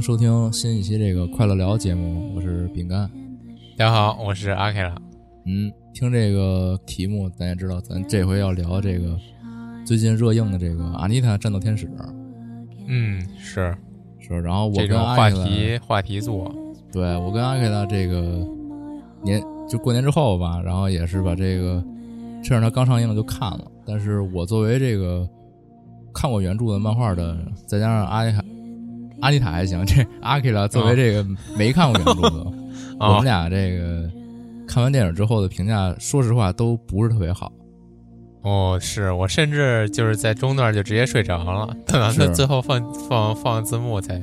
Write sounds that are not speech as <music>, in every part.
迎收听新一期这个快乐聊节目，我是饼干。大家好，我是阿凯拉。嗯，听这个题目，咱也知道，咱这回要聊这个最近热映的这个《阿妮塔：战斗天使》嗯，是是。然后我跟阿话题话题做。对我跟阿凯拉这个年就过年之后吧，然后也是把这个趁着它刚上映就看了。但是我作为这个看过原著的漫画的，再加上阿妮塔，阿妮塔还行，这阿克拉作为这个没看过原著的，<laughs> 我们俩这个看完电影之后的评价，说实话都不是特别好。哦，是我甚至就是在中段就直接睡着了，<laughs> 等到最后放放放字幕才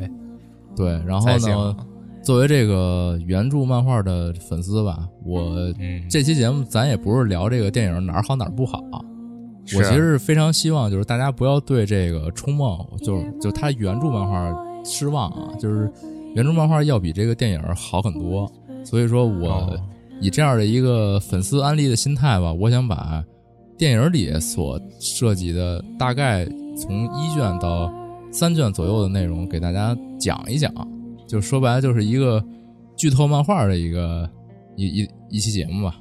对，然后呢，作为这个原著漫画的粉丝吧，我嗯。这期节目咱也不是聊这个电影哪儿好哪儿不好，是。我其实是非常希望就是大家不要对这个《冲梦》就是就它原著漫画失望啊，就是原著漫画要比这个电影好很多，所以说我哦以这样的一个粉丝安利的心态吧，我想把电影里所涉及的大概从一卷到三卷左右的内容给大家讲一讲，就说白了就是一个剧透漫画的一个一一一期节目吧。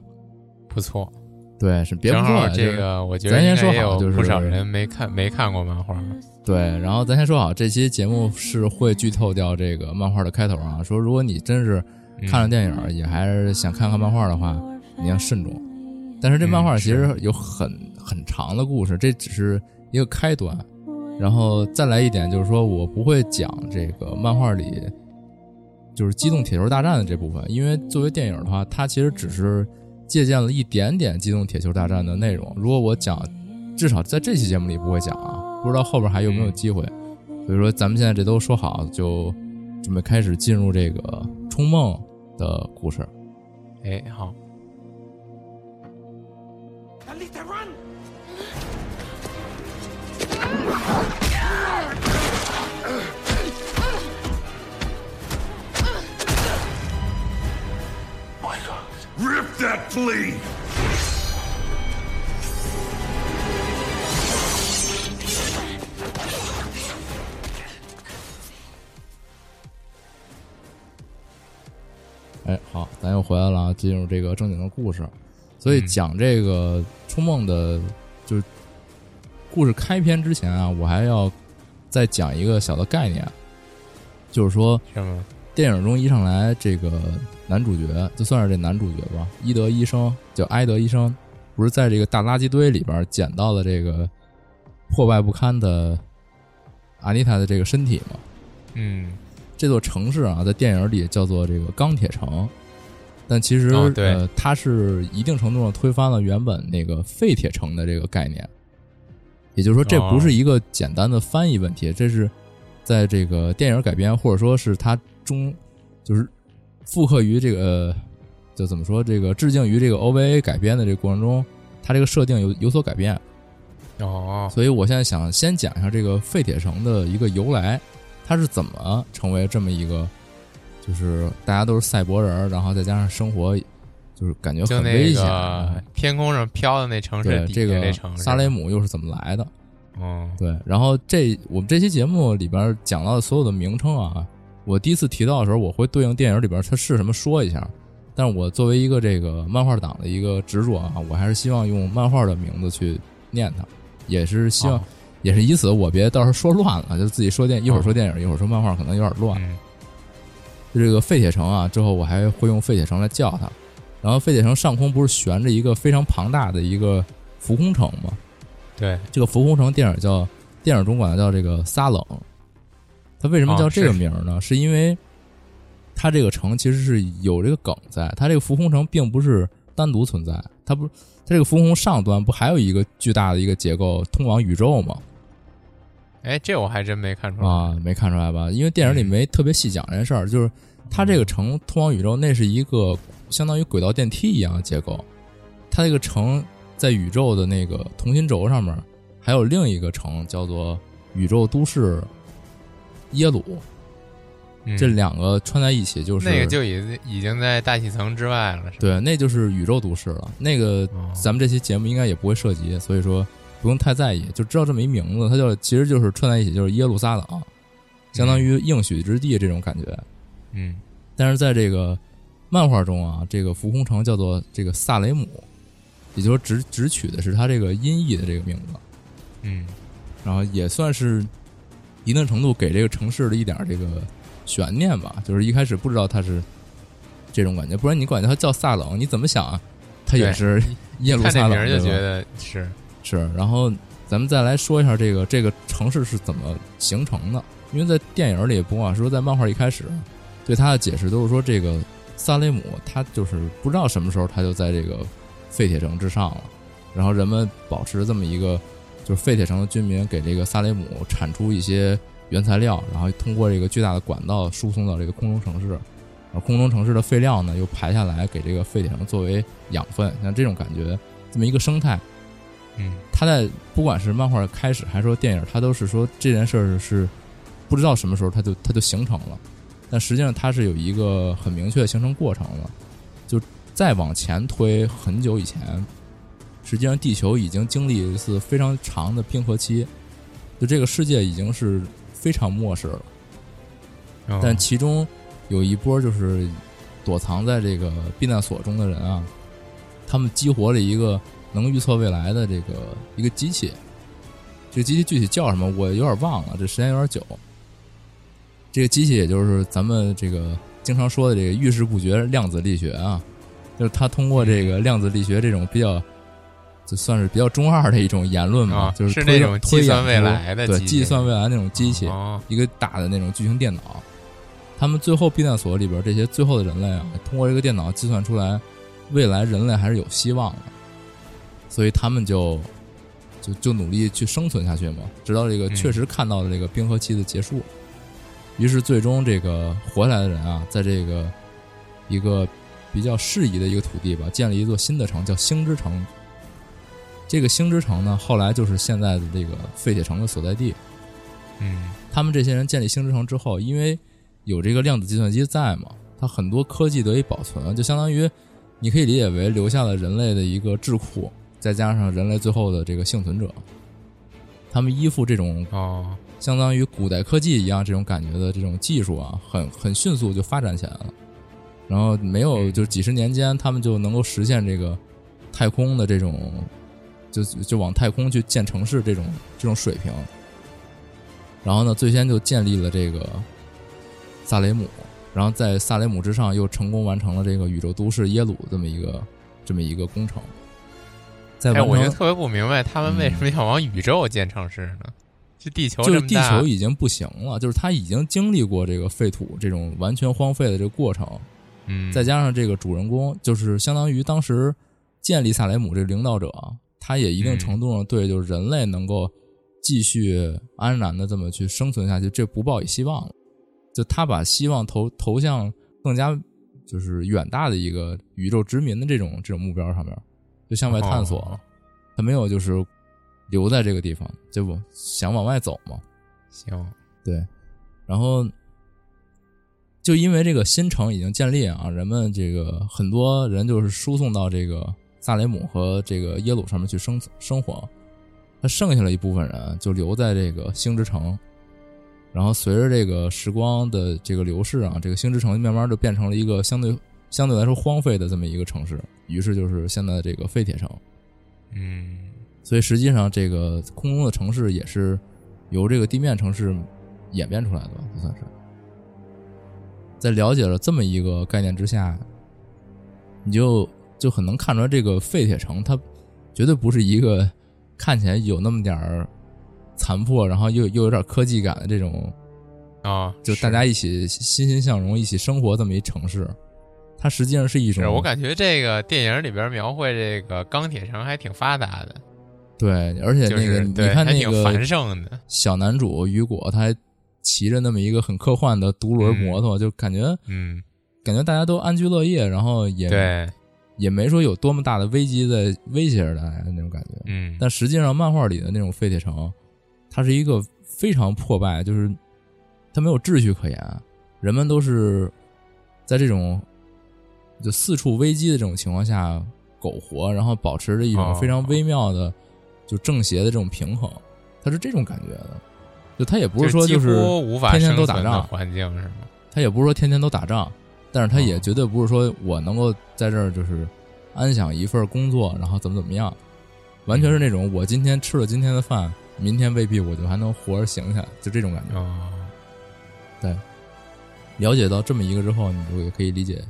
不错。对，是别不正错啊，好这个我觉得咱先说好就是不少人没看没看过漫画。对，然后咱先说好，这期节目是会剧透掉这个漫画的开头啊。说如果你真是看了电影，也还是想看看漫画的话，你要慎重。但是这漫画嗯其实有很、很长的故事，这只是一个开端。然后再来一点，就是说我不会讲这个漫画里就是机动铁球大战的这部分，因为作为电影的话，它其实只是借鉴了一点点机动铁球大战的内容。如果我讲，至少在这期节目里不会讲啊，不知道后边还有没有机会。所以说，咱们现在这都说好，就准备开始进入这个冲梦的故事。哎，好，Rip that flea! 哎，好，咱又回来了啊，进入这个正经的故事。所以嗯讲这个冲梦的，就是故事开篇之前啊，我还要再讲一个小的概念，就是说？电影中一上来这个男主角，就算是这男主角吧，伊德医生叫埃德医生，不是在这个大垃圾堆里边捡到了这个破败不堪的阿妮塔的这个身体吗？嗯，这座城市啊，在电影里叫做这个钢铁城，但其实、呃，它是一定程度上推翻了原本那个废铁城的这个概念。也就是说，这哦不是一个简单的翻译问题，这是在这个电影改编或者说是它中就是复刻于这个就怎么说这个致敬于这个 OVA 改编的这个过程中，它这个设定有有所改变。哦，所以我现在想先讲一下这个废铁城的一个由来，它是怎么成为这么一个，就是大家都是赛博人儿，然后再加上生活，就是感觉很危险。天空上飘的那城市对，这个萨雷，姆又是怎么来的？嗯，对，然后这我们这期节目里边讲到的所有的名称啊，我第一次提到的时候，我会对应电影里边它是什么说一下。但是我作为一个这个漫画党的一个执着啊，我还是希望用漫画的名字去念它，也是希望，哦也是以此我别到时候说乱了，就自己说电一会儿说电影，一会儿说漫画，可能有点乱。嗯就这个废铁城啊，之后我还会用废铁城来叫它。然后废铁城上空不是悬着一个非常庞大的一个浮空城吗？对，这个浮空城电影叫电影中管它叫这个撒冷。它为什么叫这个名儿呢？是因为它这个城其实是有这个梗在，它这个浮空城并不是单独存在，它不，它这个浮空上端不还有一个巨大的一个结构通往宇宙吗？哎，这我还真没看出来啊，没看出来吧？因为电影里没特别细讲这件事儿，就是它这个城通往宇宙，那是一个相当于轨道电梯一样的结构。它这个城在宇宙的那个同心轴上面，还有另一个城叫做宇宙都市耶鲁，嗯。这两个串在一起就是那个就已已经在大气层之外了，是吧？对，那就是宇宙都市了。那个哦。咱们这期节目应该也不会涉及，所以说不用太在意，就知道这么一名字，它就其实就是串在一起，就是耶路撒冷，相当于应许之地这种感觉。嗯。但是在这个漫画中啊，这个浮空城叫做这个萨雷姆，也就是说只只取的是它这个音译的这个名字，嗯。然后也算是一定程度给这个城市的一点这个悬念吧，就是一开始不知道它是这种感觉，不然你管它叫萨冷，你怎么想啊？它也是 <laughs> 耶路撒冷，就觉得是是，然后咱们再来说一下这个这个城市是怎么形成的。因为在电影里，不管说在漫画一开始，对它的解释都是说，这个萨雷姆他就是不知道什么时候他就在这个废铁城之上了，然后人们保持这么一个，就是废铁城的居民给这个萨雷姆产出一些原材料，然后通过这个巨大的管道输送到这个空中城市，而空中城市的废料呢又排下来给这个废铁城作为养分，像这种感觉，这么一个生态。嗯他在不管是漫画开始还是说电影，他都是说这件事儿是不知道什么时候它就它就形成了，但实际上它是有一个很明确的形成过程了。就再往前推很久以前，实际上地球已经经历一次非常长的冰河期，就这个世界已经是非常末世了。哦但其中有一波就是躲藏在这个避难所中的人啊，他们激活了一个能预测未来的这个一个机器。这个机器具体叫什么，我有点忘了，这时间有点久。这个机器也就是咱们这个经常说的这个遇事不决量子力学啊，就是它通过这个量子力学这种比较，就算是比较中二的一种言论吧，啊就是推是那种推计算未来的对计算未来那种机器，哦一个大的那种巨型电脑。他们最后避难所里边这些最后的人类啊，通过这个电脑计算出来，未来人类还是有希望的，所以他们就就就努力去生存下去嘛，直到这个嗯确实看到了这个冰河期的结束。于是最终这个活下来的人啊，在这个一个比较适宜的一个土地吧，建了一座新的城，叫星之城。这个星之城呢，后来就是现在的这个废铁城的所在地。嗯他们这些人建立星之城之后，因为有这个量子计算机在嘛，它很多科技得以保存，就相当于你可以理解为留下了人类的一个智库，再加上人类最后的这个幸存者，他们依附这种哦相当于古代科技一样这种感觉的这种技术啊，很很迅速就发展起来了。然后没有就几十年间，他们就能够实现这个太空的这种，就就往太空去建城市这种这种水平。然后呢，最先就建立了这个萨雷姆，然后在萨雷姆之上又成功完成了这个宇宙都市耶鲁这么一个这么一个工程。在哎，我就特别不明白他们为什么要往宇宙建城市呢？这地球就是地球已经不行了，就是它已经经历过这个废土这种完全荒废的这个过程，嗯，再加上这个主人公，就是相当于当时建立萨雷姆这个领导者，他也一定嗯程度上对就是人类能够继续安然的这么去生存下去，这不抱以希望了。就他把希望投投向更加就是远大的一个宇宙殖民的这种这种目标上面，就向外探索了。哦他没有就是留在这个地方，就不想往外走嘛。行，对，然后就因为这个新城已经建立啊，人们这个很多人就是输送到这个萨雷姆和这个耶鲁上面去生生活，他剩下了一部分人就留在这个星之城，然后随着这个时光的这个流逝啊，这个星之城慢慢就变成了一个相对相对来说荒废的这么一个城市，于是就是现在的这个废铁城。嗯，所以实际上，这个空中的城市也是由这个地面城市演变出来的吧，就算是。在了解了这么一个概念之下，你就就很能看出来，这个废铁城它绝对不是一个看起来有那么点儿残破，然后又又有点科技感的这种，啊，就大家一起欣欣向荣、一起生活这么一城市。它实际上是一种是我感觉这个电影里边描绘这个钢铁城还挺发达的，对，而且就那个、是你看那个繁盛的，小男主雨果，他还骑着那么一个很科幻的独轮摩托，就感觉嗯，感觉大家都安居乐业，然后也对，也没说有多么大的危机在威胁着大家那种感觉。嗯，但实际上，漫画里的那种废铁城，它是一个非常破败，就是它没有秩序可言，人们都是在这种就四处危机的这种情况下苟活，然后保持着一种哦非常微妙的就正邪的这种平衡，它是这种感觉的。就它也不是说就是天天都打仗，环境是吗？他也不是说天天都打仗，但是他也哦绝对不是说我能够在这儿就是安享一份工作，然后怎么怎么样，完全是那种我今天吃了今天的饭，明天未必我就还能活着醒下来，就这种感觉。对，了解到这么一个之后，你就也可以理解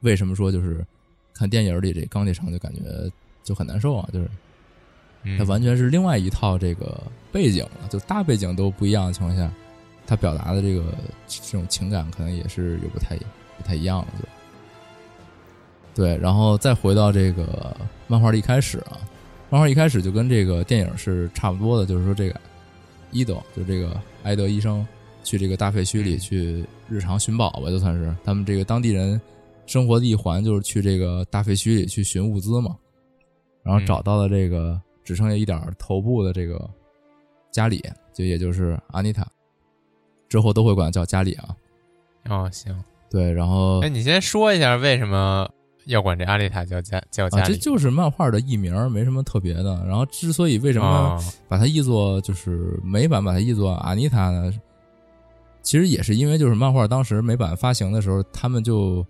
为什么说就是看电影里这钢铁城就感觉就很难受啊，就是嗯。它完全是另外一套这个背景了，就大背景都不一样的情况下，它表达的这个这种情感可能也是有不太不太一样了，就对。然后再回到这个漫画的一开始啊，漫画一开始就跟这个电影是差不多的，就是说这个伊德，就这个埃德医生去这个大废墟里去日常寻宝吧，就算是他们这个当地人生活的一环，就是去这个大废墟里去寻物资嘛。然后找到了这个只剩下一点头部的这个加里，就也就是阿妮塔，之后都会管叫加里啊。哦，行，对，然后哎，你先说一下为什么要管这阿丽塔叫加叫啊，加里？这就是漫画的译名，没什么特别的。然后之所以为什么哦把它译作就是美版把它译作阿妮塔呢？其实也是因为就是漫画当时美版发行的时候，他们就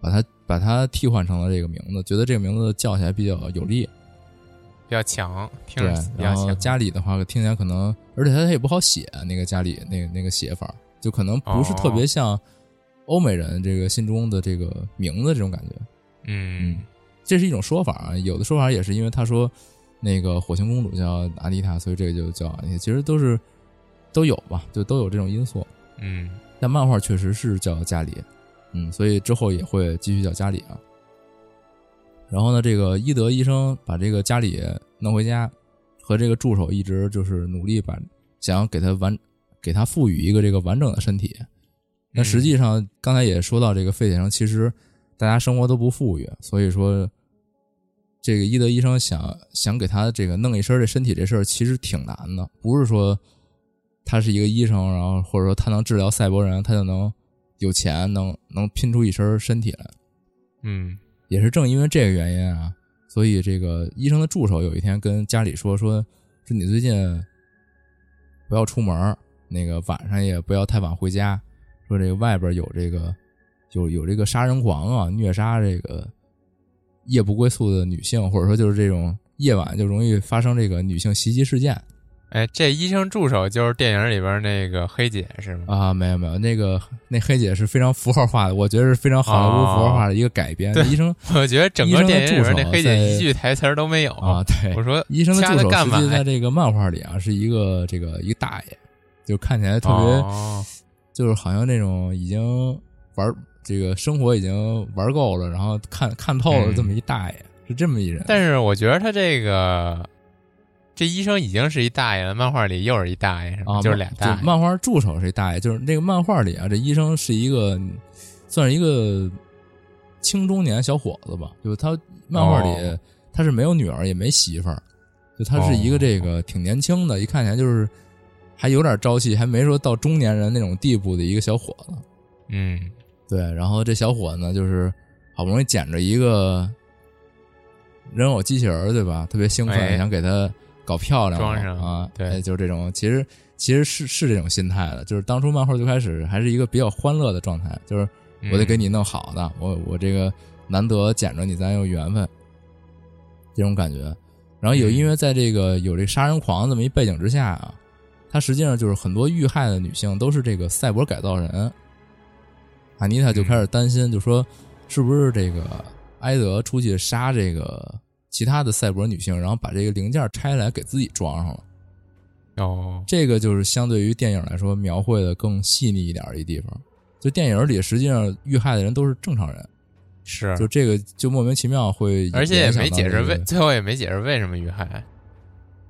把它把它替换成了这个名字，觉得这个名字叫起来比较有力。比较强，听对着，比较然后强。家里的话听起来可能，而且它它也不好写，那个家里那个那个写法，就可能不是特别像欧美人这个心中的这个名字这种感觉。嗯这是一种说法啊，有的说法也是因为他说那个火星公主叫阿丽塔，所以这个就叫阿妮塔。其实都是都有吧，就都有这种因素。嗯但漫画确实是叫家里，嗯，所以之后也会继续叫家里啊。然后呢，这个伊德医生把这个家里弄回家，和这个助手一直就是努力把想要给他完给他赋予一个这个完整的身体。那实际上刚才也说到，这个废铁城其实大家生活都不富裕，所以说这个伊德医生想想给他这个弄一身这身体这事儿其实挺难的，不是说他是一个医生，然后或者说他能治疗赛博人，他就能有钱，能能拼出一身身体来。嗯也是正因为这个原因啊，所以这个医生的助手有一天跟家里说说，说你最近不要出门，那个晚上也不要太晚回家，说这个外边有这个有有这个杀人狂啊，虐杀这个夜不归宿的女性，或者说就是这种夜晚就容易发生这个女性袭击事件。哎，这医生助手就是电影里边那个黑姐是吗？啊，没有没有，那个那黑姐是非常符号化的，我觉得是非常好莱坞符号化的一个改编。对医生我觉得整个电影里边那黑姐一句台词儿都没有啊，对，我说医生的助手实际在这个漫画里啊是一个这个一个大爷，就看起来特别，哦就是好像那种已经玩这个生活已经玩够了，然后看看透了嗯这么一大爷，是这么一人。但是我觉得他这个这医生已经是一大爷了，漫画里又是一大爷，啊，就是俩大爷。漫画助手是一大爷，就是那个漫画里啊，这医生是一个算是一个青中年小伙子吧，就是他漫画里、哦他是没有女儿也没媳妇儿，就他是一个这个挺年轻的，一看起来就是还有点朝气，还没说到中年人那种地步的一个小伙子。嗯，对，然后这小伙子呢，就是好不容易捡着一个人偶机器人儿，对吧？特别兴奋，哎想给他搞漂亮装上啊，对哎就是这种，其实其实是是这种心态的，就是当初漫画最开始还是一个比较欢乐的状态，就是我得给你弄好的，我我这个难得捡着你，咱有缘分，这种感觉。然后有嗯因为在这个有这杀人狂这么一背景之下啊，他实际上就是很多遇害的女性都是这个赛博改造人。阿妮塔就开始担心，就说是不是这个埃德出去杀这个其他的赛博女性，然后把这个零件拆来给自己装上了。哦，这个就是相对于电影来说描绘的更细腻一点的一地方。就电影里实际上遇害的人都是正常人，是，就这个就莫名其妙会，而且也没解释为，最后也没解释为什么遇害。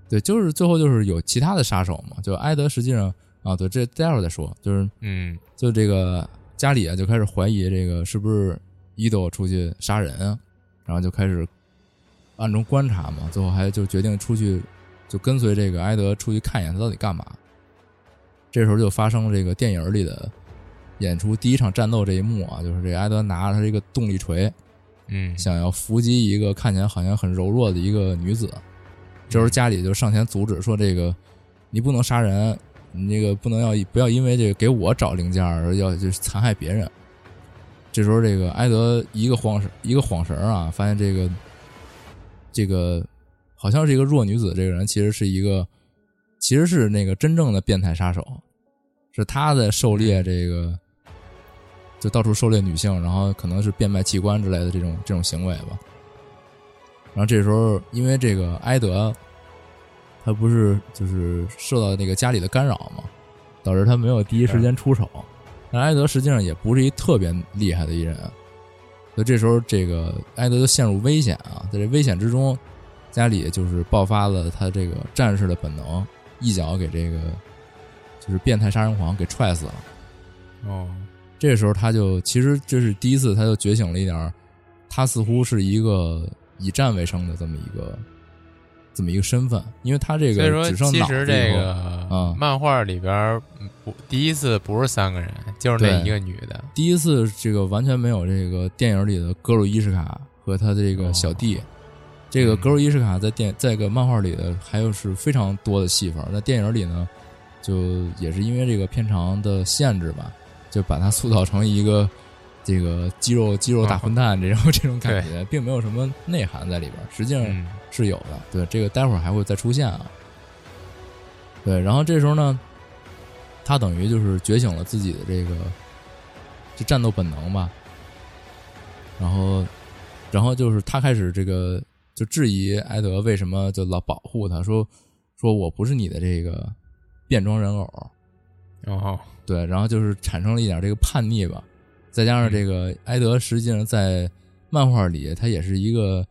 对，就是最后就是有其他的杀手嘛。就埃德实际上啊，对，这待会儿再说。就是嗯，就这个家里啊就开始怀疑这个是不是伊豆出去杀人啊，然后就开始暗中观察嘛。最后还就决定出去，就跟随这个埃德出去看一眼他到底干嘛。这时候就发生了这个电影里的演出第一场战斗这一幕啊，就是这个埃德拿着他这个动力锤，嗯，想要伏击一个看起来好像很柔弱的一个女子。这时候家里就上前阻止说：“这个你不能杀人，你这个不能要不要因为这个给我找零件而要就是残害别人。”这时候这个埃德一个晃神一个晃神啊，发现这个这个好像是一个弱女子，这个人其实是一个其实是那个真正的变态杀手，是他在狩猎这个就到处狩猎女性，然后可能是变卖器官之类的这种这种行为吧。然后这时候，因为这个埃德，他不是就是受到那个家里的干扰嘛，导致他没有第一时间出手。但埃德实际上也不是一特别厉害的一人，所以这时候这个埃德就陷入危险啊，在这危险之中，家里就是爆发了他这个战士的本能，一脚给这个就是变态杀人狂给踹死了。哦，这时候他就其实这是第一次，他就觉醒了一点，他似乎是一个以战为生的这么一个这么一个身份，因为他这所以说个只剩其实这个啊漫画里边不第一次不是三个人，就是那一个女的。第一次这个完全没有这个电影里的格鲁伊什卡和他的这个小弟。这个嗯格鲁伊什卡在电在个漫画里的还有是非常多的戏份，在电影里呢，就也是因为这个片长的限制吧，就把他塑造成一个这个肌肉肌肉大混蛋这种、这种感觉，并没有什么内涵在里边，实际上嗯是有的。对，这个待会儿还会再出现啊。对，然后这时候呢，他等于就是觉醒了自己的这个这战斗本能吧。然后，然后就是他开始这个就质疑埃德为什么就老保护他，说说我不是你的这个变装人偶，哦，对，然后就是产生了一点这个叛逆吧，再加上这个埃德实际上在漫画里他也是一个，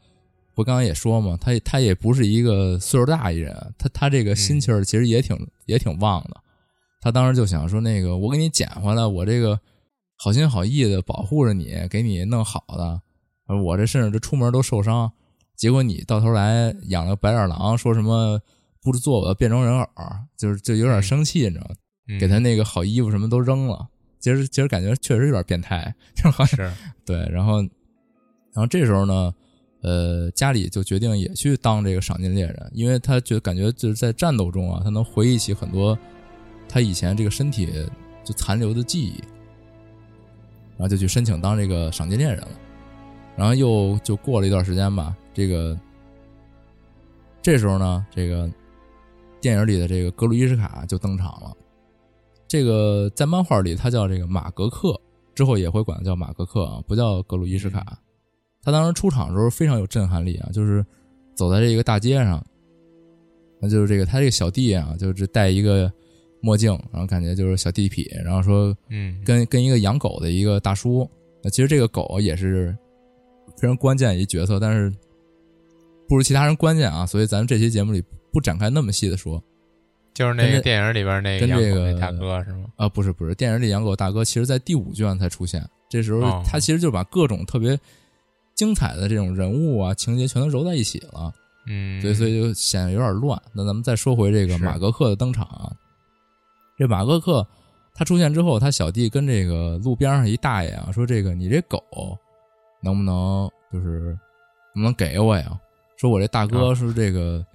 不刚刚也说嘛，他他也不是一个岁数大一人，他他这个心气儿其实也挺、也挺旺的，他当时就想说那个我给你捡回来，我这个好心好意的保护着你，给你弄好的，我这甚至这出门都受伤，结果你到头来养了个白眼狼，说什么不知做我的变装人偶，就是就有点生气，你知道吗？嗯给他那个好衣服什么都扔了。其实其实感觉确实有点变态，<laughs> 就好像是对。然后，然后这时候呢，呃，家里就决定也去当这个赏金猎人，因为他觉感觉就是在战斗中啊，他能回忆起很多他以前这个身体就残留的记忆，然后就去申请当这个赏金猎人了。然后又就过了一段时间吧，这个这时候呢，这个电影里的这个格鲁伊什卡就登场了。这个在漫画里他叫这个马格克，之后也会管他叫马格克啊，不叫格鲁伊什卡。他当时出场的时候非常有震撼力啊，就是走在这个大街上，那就是这个他这个小弟啊，就是戴一个墨镜，然后感觉就是小地痞，然后说嗯，跟跟一个养狗的一个大叔，那其实这个狗也是非常关键一角色，但是不如其他人关键啊，所以咱们这期节目里不展开那么细的说。就是那个电影里边那个养狗那大哥是吗？啊，不是不是，电影里养狗大哥其实在第五卷才出现，这时候哦他其实就把各种特别精彩的这种人物啊情节全都揉在一起了，嗯，所以所以就显得有点乱。那咱们再说回这个马格克的登场啊，这马格克他出现之后，他小弟跟这个路边上一大爷啊说：“这个你这狗能不能就是能不能给我呀？说我这大哥啊说这个、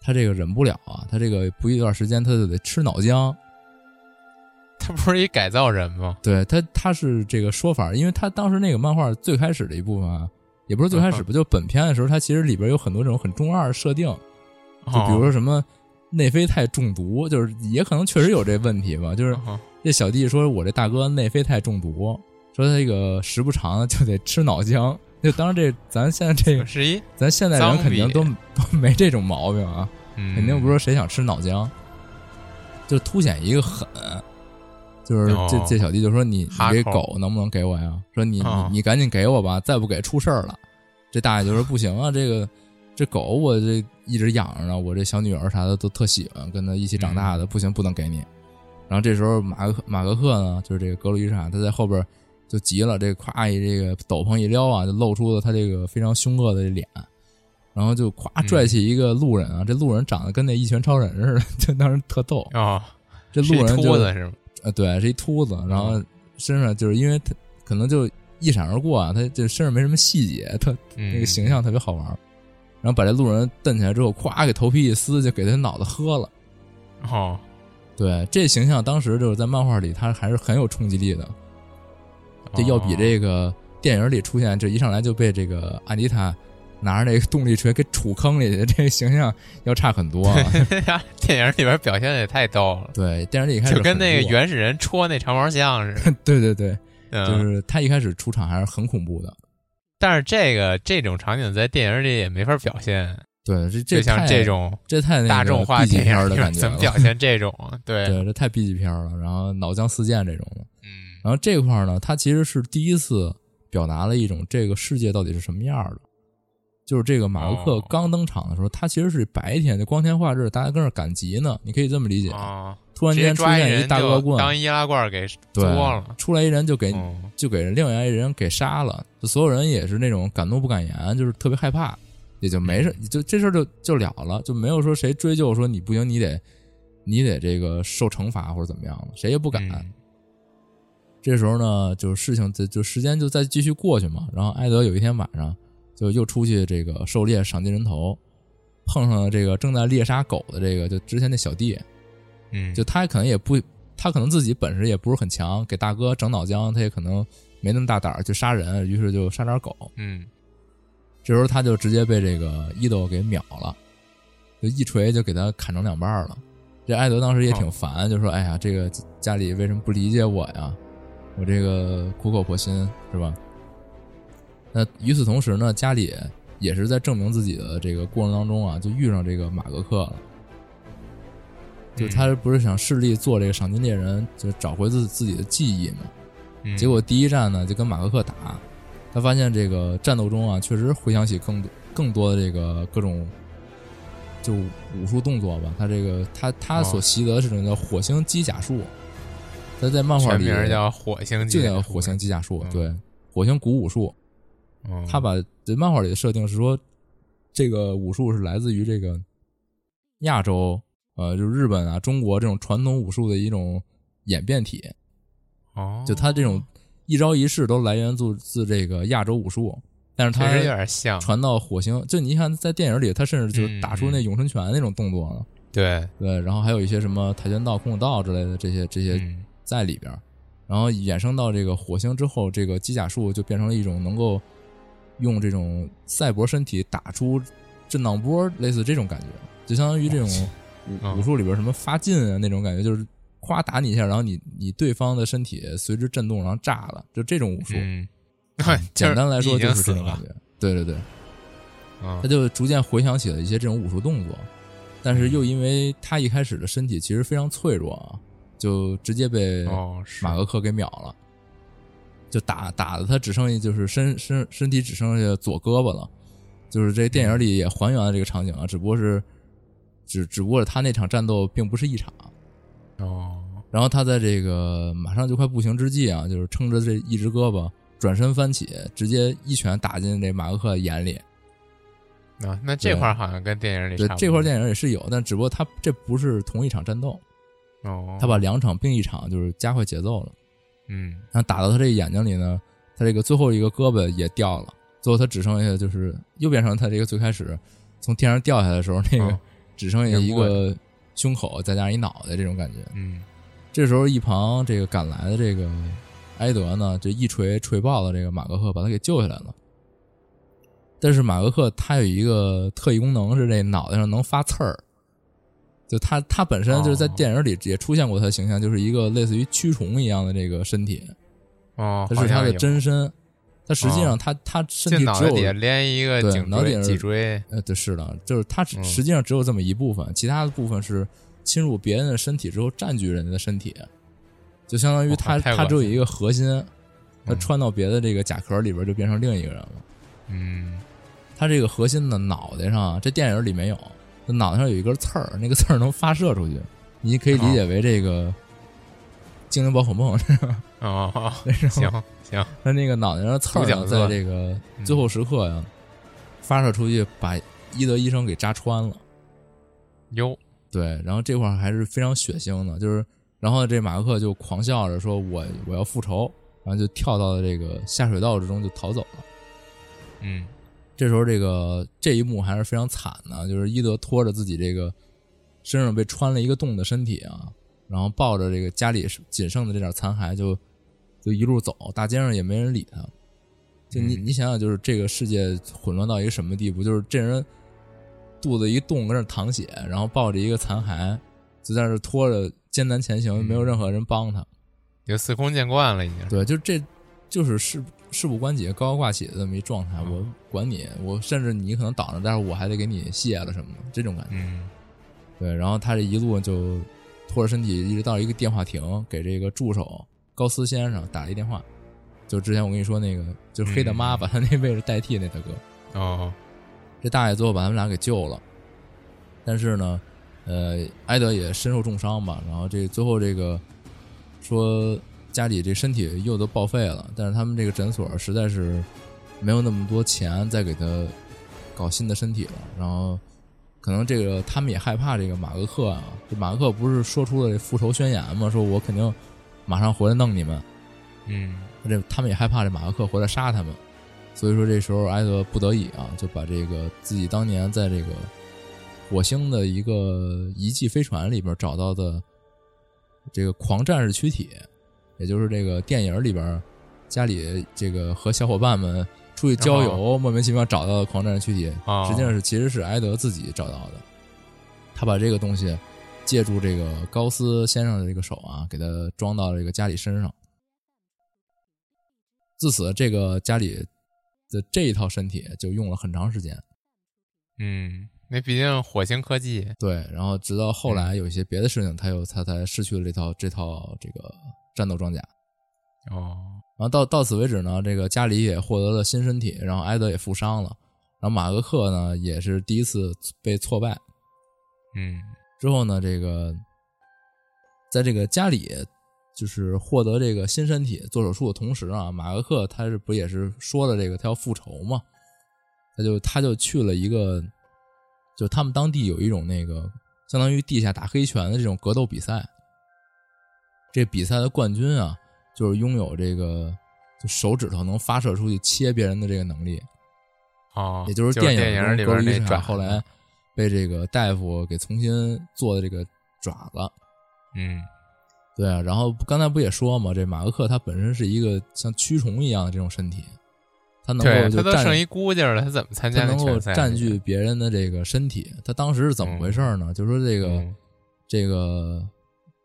他这个忍不了啊，他这个不一段时间他就得吃脑浆。<laughs> ”他不是一改造人吗？对他，他是这个说法，因为他当时那个漫画最开始的一部分啊，也不是最开始 <laughs> 不，就本片的时候，他其实里边有很多这种很中二的设定，就比如说什么内啡肽中毒，就是也可能确实有这问题吧。就是哦这小弟说我这大哥内啡肽中毒，说他这个时不常的就得吃脑浆。就当然这咱现在这个十一咱现在人肯定都都没这种毛病啊，嗯肯定不是说谁想吃脑浆，就凸显一个狠。就是这哦这小弟就说你你这狗能不能给我呀？说你哦你你赶紧给我吧，再不给出事儿了。这大爷就说不行啊，这个这狗我这一直养着呢，我这小女儿啥的都特喜欢，跟他一起长大的，不行不能给你。然后这时候马格马格克呢，就是这个格鲁伊莎，他在后边就急了，这咵一这个斗篷一撩啊，就露出了他这个非常凶恶的脸，然后就咵拽起一个路人啊，这路人长得跟那一拳超人似的，就当时特逗。哦，这路人就秃子是吗？呃，对，是一秃子，然后身上就是因为他可能就一闪而过啊，他这身上没什么细节，特嗯那个形象特别好玩。然后把这路人蹬起来之后，咵给头皮一撕，就给他脑子喝了。哦，对，这形象当时就是在漫画里，他还是很有冲击力的。这要比这个电影里出现，这一上来就被这个安妮塔拿着那个动力锤给杵坑里的，<laughs> 这个形象要差很多、<laughs> 啊。电影里边表现的也太逗了，对，电影里一开始就跟那个原始人戳那长毛象似的。<laughs> 对对对，嗯就是他一开始出场还是很恐怖的。但是这个这种场景在电影里也没法表现，对，这这就像这种这太大众化电影的感觉怎么表现这种啊？对，对，这太 B 级片了。然后脑浆四溅这种然后这块儿呢，他其实是第一次表达了一种这个世界到底是什么样儿的。就是这个马格克哦刚登场的时候，他其实是白天就光天化日，大家跟那儿赶集呢，你可以这么理解。啊，突然间出现一大恶棍，当易拉罐给对作了，出来一人就给、嗯就给另外一人给杀了，就所有人也是那种敢怒不敢言，就是特别害怕，也就没事，就这事儿就就了了，就没有说谁追究说你不行，你得你得这个受惩罚或者怎么样的，谁也不敢。嗯这时候呢，就是事情就就时间就再继续过去嘛。然后埃德有一天晚上就又出去这个狩猎，赏金人头，碰上了这个正在猎杀狗的这个就之前那小弟，嗯，就他可能也不，他可能自己本事也不是很强，给大哥整脑浆，他也可能没那么大胆儿去杀人，于是就杀点狗。嗯这时候他就直接被这个伊豆给秒了，就一锤就给他砍成两半了。这艾德当时也挺烦，就说：“哎呀，这个家里为什么不理解我呀？我这个苦口婆心是吧？”那与此同时呢，家里也是在证明自己的这个过程当中啊，就遇上这个马格克了。就他不是想势力做这个赏金猎人，就找回自自己的记忆嘛？嗯结果第一战呢，就跟马格克打，他发现这个战斗中啊，确实回想起更多更多的这个各种就武术动作吧。他这个他他所习得的是这种叫火星机甲术，他在漫画里全名叫火星机甲术就叫火星机甲术，嗯对，火星古武术。嗯他把这漫画里的设定是说，这个武术是来自于这个亚洲，呃，就是日本啊、中国这种传统武术的一种演变体。哦，就他这种一招一式都来源自自这个亚洲武术，但是他确实有点像传到火星。就你看在电影里，他甚至就嗯打出那咏春拳那种动作了。对对，然后还有一些什么跆拳道、空手道之类的这些这些嗯在里边儿。然后衍生到这个火星之后，这个机甲术就变成了一种能够用这种赛博身体打出震荡波，类似这种感觉，就相当于这种嗯武武术里边什么发劲啊那种感觉，就是夸打你一下，然后你你对方的身体随之震动，然后炸了，就这种武术。嗯，简单来说就是这种感觉。对对对，嗯他就逐渐回想起了一些这种武术动作，但是又因为他一开始的身体其实非常脆弱啊，就直接被哦马格克给秒了，就打打的他只剩下就是身身身体只剩下左胳膊了，就是这电影里也还原了这个场景啊，只不过是只只不过他那场战斗并不是一场。哦，然后他在这个马上就快不行之际啊，就是撑着这一只胳膊转身翻起，直接一拳打进这马格克眼里。啊，那这块好像跟电影里对这块电影也是有，但只不过他这不是同一场战斗，哦，他把两场并一场，就是加快节奏了。嗯然后打到他这眼睛里呢，他这个最后一个胳膊也掉了，最后他只剩下就是又变成他这个最开始从天上掉下来的时候那个哦只剩下一个胸口再加上一脑袋这种感觉。嗯这时候一旁这个赶来的这个埃德呢，就一锤锤爆了这个马格克，把他给救下来了。但是马格克他有一个特异功能，是这脑袋上能发刺儿。就他他本身就是在哦。电影里也出现过他的形象，就是一个类似于蛆虫一样的这个身体，哦，这是他的真身。他实际哦。上他他身体只有连一个对颈椎、脑顶脊椎，呃，对，是的，就是他实际上只有这么一部分，其他的部分是侵入别人的身体之后占据人家的身体，就相当于哇他他只有一个核心，他嗯。穿到别的这个甲壳里边就变成另一个人了。嗯。他这个核心的脑袋上啊，这电影里没有，他脑袋上有一根刺儿，那个刺儿能发射出去，你可以理解为这个精灵宝可梦，哦，哦 <laughs> 那种行行，他那个脑袋上的刺儿在这个嗯最后时刻呀，发射出去，把伊德医生给扎穿了。哟，对，然后这块儿还是非常血腥的，就是，然后这马克克就狂笑着说：“我我要复仇。”然后就跳到了这个下水道之中就逃走了。嗯这时候，这个这一幕还是非常惨的，就是伊德拖着自己这个身上被穿了一个洞的身体啊，然后抱着这个家里仅剩的这点残骸就就一路走，大街上也没人理他。就你嗯你想想，就是这个世界混乱到一个什么地步？就是这人肚子一洞跟那淌血，然后抱着一个残骸，就在那拖着艰难前行，没有任何人帮他。也司空见惯了已经。对，就这就是事事不关己、高高挂起的这么一状态。嗯我管你，我甚至你可能挡着，但是我还得给你卸了什么的这种感觉。嗯对，然后他这一路就拖着身体一直到一个电话亭，给这个助手高斯先生打了一电话。就之前我跟你说那个，就是黑大妈嗯把他那位置代替那大哥，哦，这大爷最后把他们俩给救了。但是呢，呃，埃德也身受重伤吧。然后这最后这个说家里这身体又都报废了，但是他们这个诊所实在是没有那么多钱再给他搞新的身体了。然后可能这个他们也害怕这个马格克啊，这马格克不是说出了这复仇宣言吗？说我肯定马上回来弄你们。嗯这他们也害怕这马克克回来杀他们，所以说这时候埃德不得已啊，就把这个自己当年在这个火星的一个遗迹飞船里边找到的这个狂战士躯体，也就是这个电影里边家里这个和小伙伴们出去郊游，莫名其妙找到的狂战士躯体，哦实际上是其实是埃德自己找到的。他把这个东西借助这个高斯先生的这个手啊，给他装到这个家里身上。自此，这个家里的这一套身体就用了很长时间。嗯，那毕竟火星科技。对，然后直到后来有一些别的事情，他又他才失去了这套这套这个战斗装甲。哦，然后到到此为止呢，这个加里也获得了新身体，然后埃德也负伤了，然后马格克呢也是第一次被挫败。嗯之后呢，这个在这个加里就是获得这个新身体做手术的同时啊，马格克他是不也是说了这个他要复仇嘛？他就他就去了一个，就他们当地有一种那个相当于地下打黑拳的这种格斗比赛。这比赛的冠军啊，就是拥有这个就手指头能发射出去切别人的这个能力。哦，也就是电电影里边那爪，后来被这个大夫给重新做的这个爪子。嗯对啊，然后刚才不也说嘛，这马克克他本身是一个像蛆虫一样的这种身体，他能够就他都剩一估计了，他怎么参加他能够？占据别人的这个身体。他当时是怎么回事呢？就说这个、嗯这个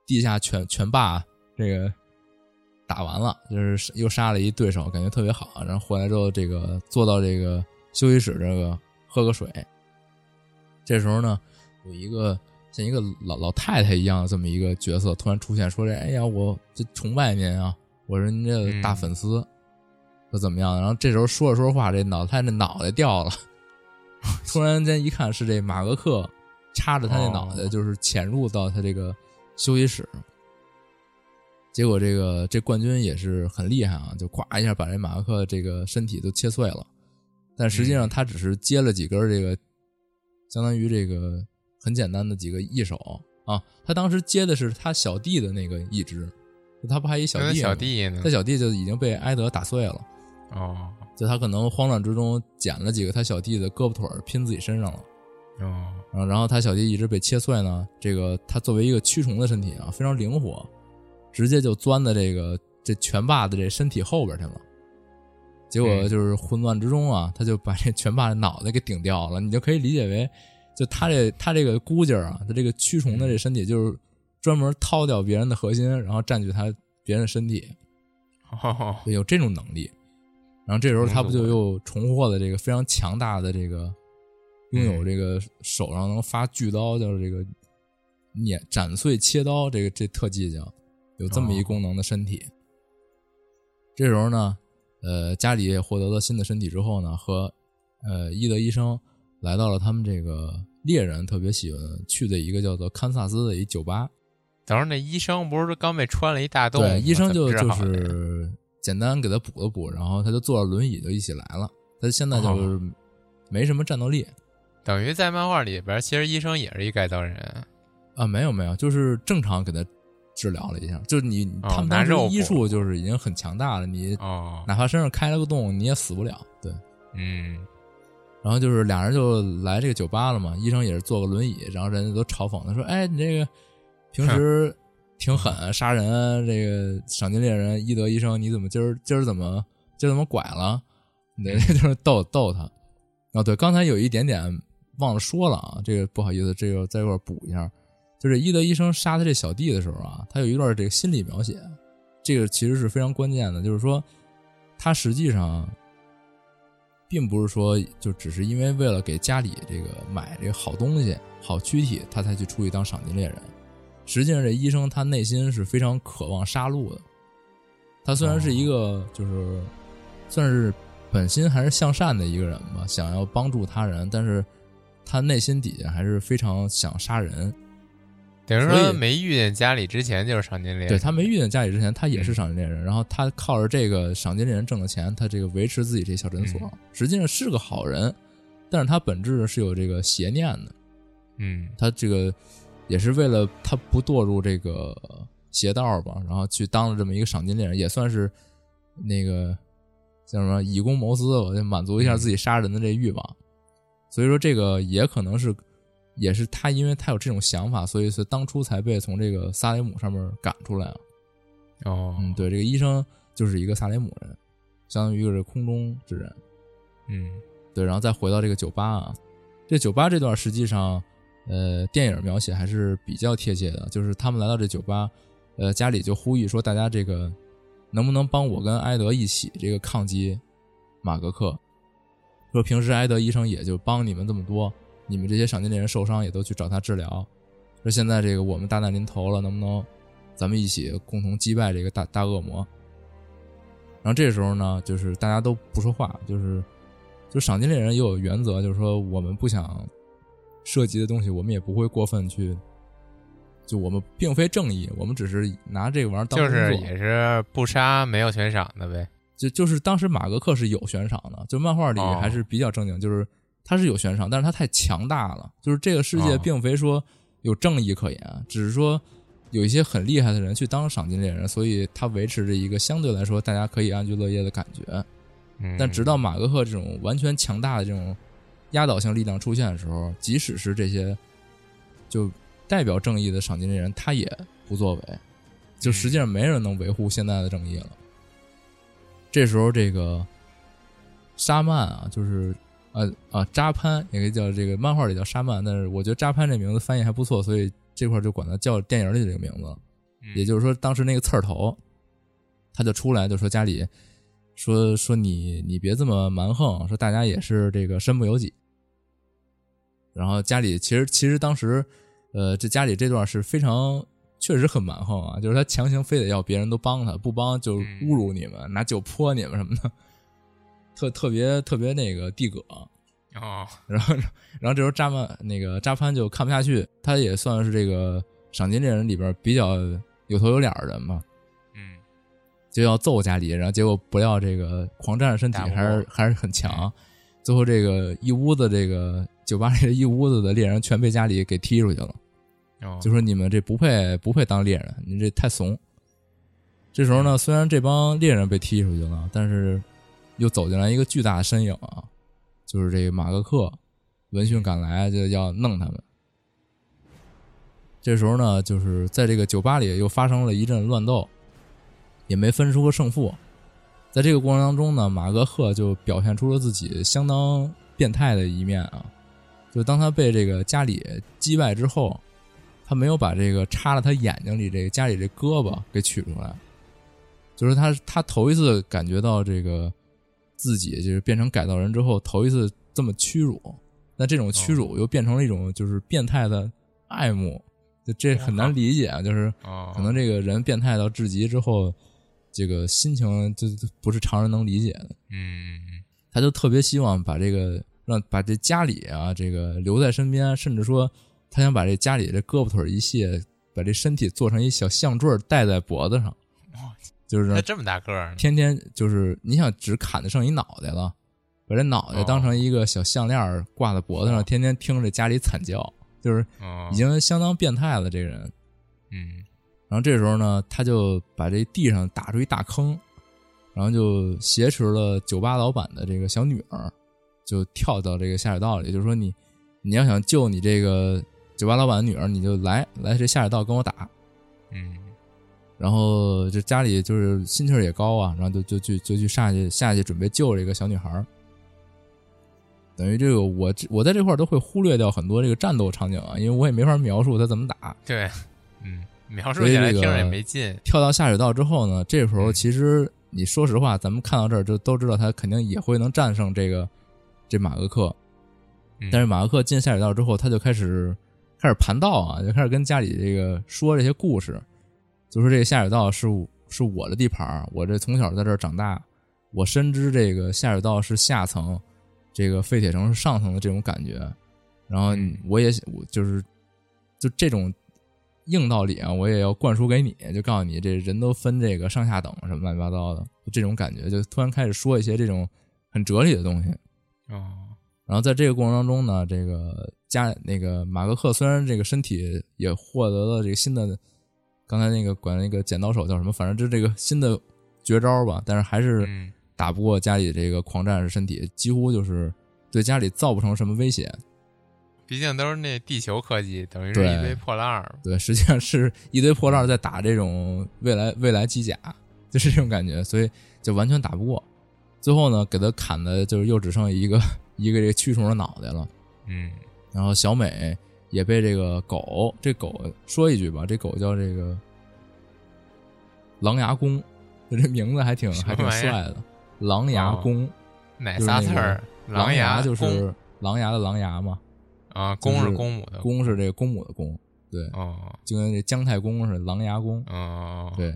地下拳拳霸这个打完了，就是又杀了一对手，感觉特别好。然后回来之后，这个坐到这个休息室，这个喝个水。这时候呢，有一个像一个老老太太一样的这么一个角色突然出现，说：“这哎呀，我这崇拜您啊，我是您这大粉丝，说怎么样？”然后这时候说着说着话，这老太太脑袋掉了，<laughs> 突然间一看是这马格克插着他那脑袋，哦就是潜入到他这个休息室。结果这个这冠军也是很厉害啊，就咵一下把这马克克这个身体都切碎了。但实际上他只是接了几根这个，相当于这个很简单的几个翼手啊。他当时接的是他小弟的那个一只，他不还一小弟小弟呢他？小弟就已经被埃德打碎了。哦就他可能慌乱之中捡了几个他小弟的胳膊腿拼自己身上了，哦，然后然后他小弟一直被切碎呢。这个他作为一个蛆虫的身体啊，非常灵活，直接就钻到这个这拳霸的这身体后边去了。结果嗯就是混乱之中啊，他就把这拳霸的脑袋给顶掉了。你就可以理解为，就他这他这个估计儿啊，他这个蛆虫的这身体就是专门掏掉别人的核心，然后占据他别人的身体。有这种能力。然后这时候他不就又重获了这个非常强大的这个拥有这个手上能发巨刀，就是这个碾斩碎切刀，这个这特技叫有这么一功能的身体。这时候呢，呃，家里也获得了新的身体之后呢，和呃伊德医生来到了他们这个猎人特别喜欢去的一个叫做堪萨斯的一酒吧。等会儿那医生不是刚被穿了一大洞吗？对，医生就就是简单给他补了补，然后他就坐着轮椅就一起来了。他现在哦就是没什么战斗力、等于在漫画里边，其实医生也是一改造人。啊，没有没有，就是正常给他治疗了一下。就是你、哦他们当时医术就是已经很强大了，你哦，哪怕身上开了个洞，你也死不了。对，嗯，然后就是俩人就来这个酒吧了嘛，医生也是坐个轮椅，然后人家都嘲讽他说：“哎，你这个平时 <laughs> 挺狠，杀人，这个赏金猎人伊德医生，你怎么今儿今儿怎么今儿怎么拐了？”那，<laughs> 就是逗逗他。哦，对，刚才有一点点忘了说了啊，这个不好意思，这个在一块儿补一下，就是伊德医生杀他这小弟的时候啊，他有一段这个心理描写，这个其实是非常关键的，就是说他实际上并不是说就只是因为为了给家里这个买这个好东西、好躯体，他才去出去当赏金猎人。实际上，这医生他内心是非常渴望杀戮的。他虽然是一个就是算是本心还是向善的一个人吧，想要帮助他人，但是他内心底下还是非常想杀人。等于说没遇见家里之前就是赏金猎人。对他没遇见家里之前，他也是赏金猎人，然后他靠着这个赏金猎人挣的钱，他这个维持自己这小诊所，嗯实际上是个好人，但是他本质是有这个邪念的，嗯，他这个也是为了他不堕入这个邪道吧，然后去当了这么一个赏金猎人，也算是那个叫什么以公谋私我，就满足一下自己杀人的这欲望。所以说，这个也可能是，也是他因为他有这种想法，所以是当初才被从这个萨雷姆上面赶出来啊。哦，嗯，对，这个医生就是一个萨雷姆人，相当于一个是空中之人。嗯，对，然后再回到这个酒吧啊，这酒吧这段实际上，呃，电影描写还是比较贴切的，就是他们来到这酒吧，呃，家里就呼吁说，大家这个能不能帮我跟埃德一起这个抗击马格克？说平时埃德医生也就帮你们这么多，你们这些赏金猎人受伤也都去找他治疗。说现在这个我们大难临头了，能不能咱们一起共同击败这个大大恶魔？然后这时候呢，就是大家都不说话，就是就赏金猎人也有原则，就是说我们不想涉及的东西，我们也不会过分去。就我们并非正义，我们只是拿这个玩意儿当就。是也是不杀没有悬赏的呗。就就是当时马格克是有悬赏的，就漫画里哦还是比较正经，就是他是有悬赏，但是他太强大了，就是这个世界哦并非说有正义可言，只是说有一些很厉害的人去当赏金猎人，所以他维持着一个相对来说大家可以安居乐业的感觉。嗯，但直到马格克这种完全强大的这种压倒性力量出现的时候，即使是这些就代表正义的赏金猎人，他也不作为，就实际上没人能维护现在的正义了。这时候，这个沙曼啊，就是呃啊扎潘，也可以叫这个漫画里叫沙曼，但是我觉得扎潘这名字翻译还不错，所以这块儿就管他叫电影里这个名字也就是说，当时那个刺儿头，他就出来就说家里说说你你别这么蛮横，说大家也是这个身不由己。然后家里其实其实当时，呃，这家里这段是非常确实很蛮横啊，就是他强行非得要别人都帮他，不帮就侮辱你们，拿酒泼你们什么的，特特别特别那个地葛。哦，然后，然后这时候扎曼那个扎潘就看不下去，他也算是这个赏金猎人里边比较有头有脸的人嘛，嗯。就要揍家里，然后结果不料这个狂战身体还是还是很强，最后这个一屋子这个酒吧里的一屋子的猎人全被家里给踢出去了，哦，就说你们这不配不配当猎人，你这太怂。这时候呢，虽然这帮猎人被踢出去了，但是又走进来一个巨大的身影啊，就是这个马格克，闻讯赶来就要弄他们。这时候呢，就是在这个酒吧里又发生了一阵乱斗，也没分出个胜负。在这个过程当中呢，马格克就表现出了自己相当变态的一面啊，就当他被这个家里击败之后，他没有把这个插了他眼睛里这个家里这胳膊给取出来，就是他他头一次感觉到这个自己就是变成改造人之后，头一次这么屈辱。那这种屈辱又变成了一种就是变态的爱慕，就这很难理解啊，就是哦，可能这个人变态到至极之后，这个心情就就不是常人能理解的。嗯他就特别希望把这个让把这家里啊这个留在身边，甚至说他想把这家里这胳膊腿一卸，把这身体做成一小项坠儿戴在脖子上，就是他这么大个儿，天天就是你想只砍得剩一脑袋了，把这脑袋当成一个小项链挂在脖子上，哦天天听着家里惨叫，就是哦，已经相当变态了这个人。嗯然后这时候呢，他就把这地上打出一大坑，然后就挟持了酒吧老板的这个小女儿，就跳到这个下水道里，就是说你你要想救你这个酒吧老板的女儿，你就来来这下水道跟我打。嗯然后这家里就是心气儿也高啊，然后就就就就去下去下去准备救这个小女孩儿。等于这个我我在这块儿都会忽略掉很多这个战斗场景啊，因为我也没法描述他怎么打。对，嗯，描述起来听着也没劲，跳到下水道之后呢，这时候嗯其实你说实话，咱们看到这儿就都知道他肯定也会能战胜这个这马格克。嗯但是马格克进下水道之后，他就开始开始盘道啊，就开始跟家里这个说这些故事，就说这个下水道是是我的地盘儿，我这从小在这儿长大，我深知这个下水道是下层，这个废铁城是上层的这种感觉。然后嗯我也我就是就这种硬道理啊，我也要灌输给你，就告诉你这人都分这个上下等什么乱七八糟的，就这种感觉，就突然开始说一些这种很哲理的东西。哦，然后在这个过程当中呢，这个加那个马格克虽然这个身体也获得了这个新的，刚才那个管那个剪刀手叫什么，反正就是这个新的绝招吧，但是还是嗯打不过家里这个狂战士身体，几乎就是对家里造不成什么威胁。毕竟都是那地球科技，等于是一堆破烂儿，对，实际上是一堆破烂在打这种未来未来机甲，就是这种感觉，所以就完全打不过。最后呢，给他砍的就是又只剩一个一个这个蛆虫的脑袋了。嗯然后小美也被这个狗，这狗说一句吧，这狗叫这个狼牙公，这名字还挺还挺帅的，狼牙公，哪仨字儿？狼牙就是狼牙的狼牙嘛，啊，公是公母的公是这个公母的公，对，哦就跟这姜太公是狼牙公，哦，对，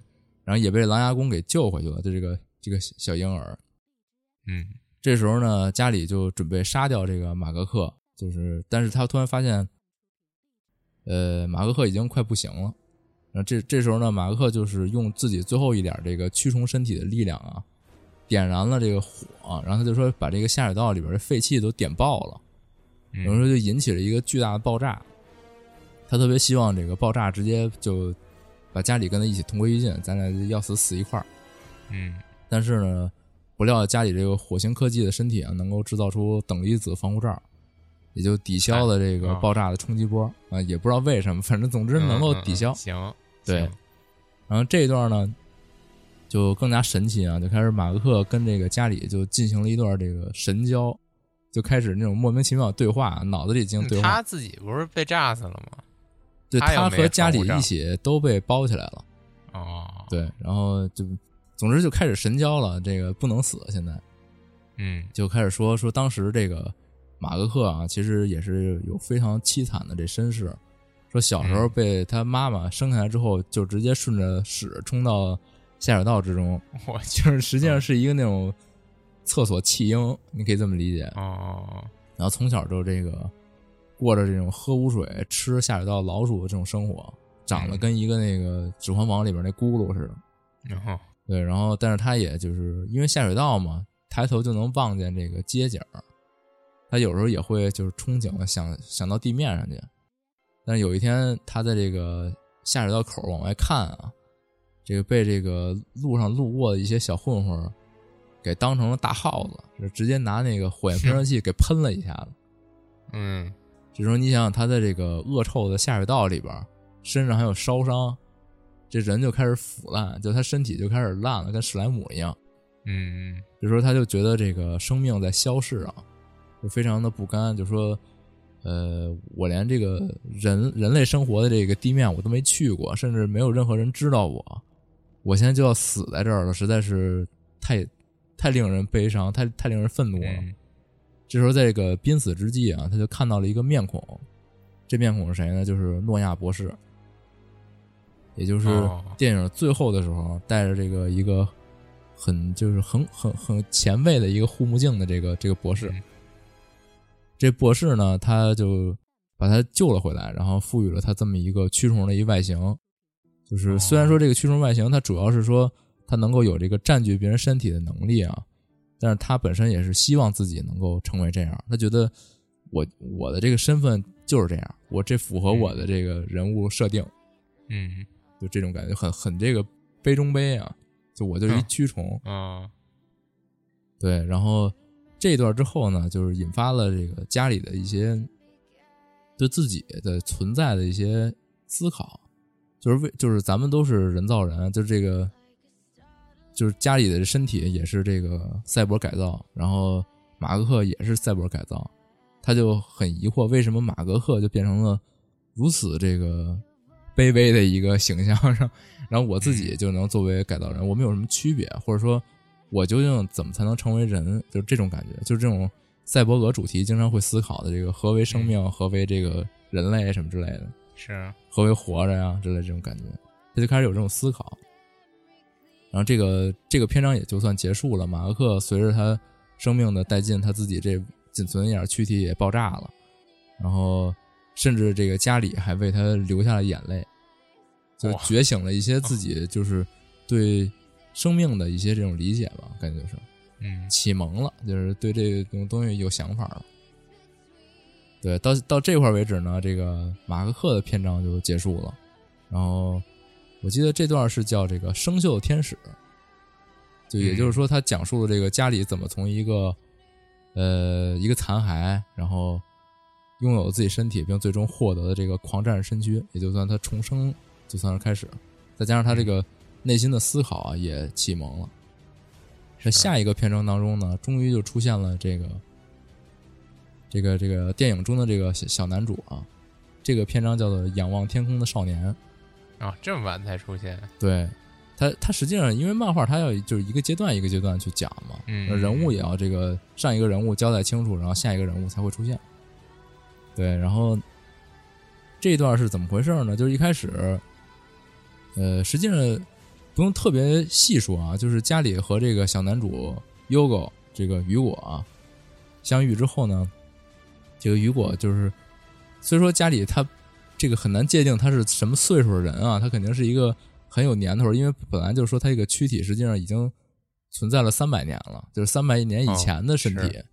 然后也被狼牙公给救回去了，就这个这个小婴儿。嗯这时候呢，家里就准备杀掉这个马格克，就是，但是他突然发现，呃，马克克已经快不行了。然后这这时候呢，马克克就是用自己最后一点这个驱虫身体的力量啊，点燃了这个火，然后他就说把这个下水道里边的废气都点爆了，嗯有时候就引起了一个巨大的爆炸。他特别希望这个爆炸直接就把家里跟他一起同归于尽，咱俩要死死一块儿。嗯但是呢，不料家里这个火星科技的身体啊，能够制造出等离子防护罩，也就抵消了这个啊爆炸的冲击波啊、也不知道为什么，反正总之能够抵消。嗯嗯行，对然后这一段呢，就更加神奇啊，就开始马克克跟这个家里就进行了一段这个神交，就开始那种莫名其妙的对话，脑子里进行对话。他自己不是被炸死了吗？对他他和家里一起都被包起来了。哦，，对，然后就总之就开始神交了，这个不能死，现在。嗯就开始说说当时这个马格克啊，其实也是有非常凄惨的这身世。说小时候被他妈妈生下来之后，就直接顺着屎冲到下水道之中，<laughs> 我就是实际上是一个那种厕所弃婴，你可以这么理解。哦，然后从小就这个过着这种喝污水、吃下水道老鼠的这种生活，长得跟一个那个《指环王》里边那咕噜似的。然后对，然后但是他也就是因为下水道嘛，抬头就能望见这个街景儿，他有时候也会就是憧憬的想想到地面上去，但是有一天他在这个下水道口往外看啊，这个被这个路上路过的一些小混混给当成了大耗子，就直接拿那个火焰喷 <laughs> 射器给喷了一下子。嗯这时候你想想，他在这个恶臭的下水道里边，身上还有烧伤，这人就开始腐烂，就他身体就开始烂了，跟史莱姆一样。嗯这时候他就觉得这个生命在消逝啊，就非常的不甘，就说，呃，我连这个人人类生活的这个地面我都没去过，甚至没有任何人知道我，我现在就要死在这儿了，实在是太太令人悲伤，太太令人愤怒了。嗯这时候，在这个濒死之际啊，他就看到了一个面孔，这面孔是谁呢？就是诺亚博士，也就是哦电影最后的时候带着这个一个很就是很很很前卫的一个护目镜的这个这个博士。嗯这博士呢，他就把他救了回来，然后赋予了他这么一个蛆虫的一外形。就是哦虽然说这个蛆虫外形，它主要是说它能够有这个占据别人身体的能力啊，但是他本身也是希望自己能够成为这样。他觉得我我的这个身份就是这样，我这符合我的这个人物设定，嗯就这种感觉很很这个杯中杯啊。就我就是一嗯蛆虫，啊对，然后这一段之后呢，就是引发了这个家里的一些对自己的存在的一些思考，就是为就是咱们都是人造人，就是这个就是家里的身体也是这个赛博改造，然后马格克也是赛博改造，他就很疑惑为什么马格克就变成了如此这个卑微的一个形象上，然后我自己就能作为改造人，我们有什么区别，或者说。我究竟怎么才能成为人？就是这种感觉，就是这种赛博格主题经常会思考的这个何为生命，何为这个人类什么之类的，是何为活着呀之类这种感觉，他就开始有这种思考。然后这个这个篇章也就算结束了。马克克随着他生命的殆尽，他自己这仅存的一点躯体也爆炸了，然后甚至这个家里还为他流下了眼泪，就觉醒了一些自己就是对生命的一些这种理解吧，感觉就是嗯启蒙了，就是对这种东西有想法了。对，到到这块为止呢，这个马克克的篇章就结束了。然后我记得这段是叫这个生锈的天使，就也就是说，他讲述了这个家里怎么从一个呃一个残骸，然后拥有自己身体，并最终获得的这个狂战士身躯，也就算他重生，就算是开始。再加上他这个内心的思考啊，也启蒙了。在下一个篇章当中呢，终于就出现了这个这个这个电影中的这个小小男主啊，这个篇章叫做《仰望天空的少年》。啊，这么晚才出现，对他，他实际上因为漫画，他要就是一个阶段一个阶段去讲嘛，嗯人物也要这个上一个人物交代清楚，然后下一个人物才会出现。对，然后这一段是怎么回事呢？就是一开始，呃，实际上不用特别细说啊，就是家里和这个小男主 Yogo 这个雨果啊相遇之后呢，这个雨果就是虽说家里他这个很难界定他是什么岁数的人啊，他肯定是一个很有年头，因为本来就是说他这个躯体实际上已经存在了三百年了，就是三百年以前的身体，哦是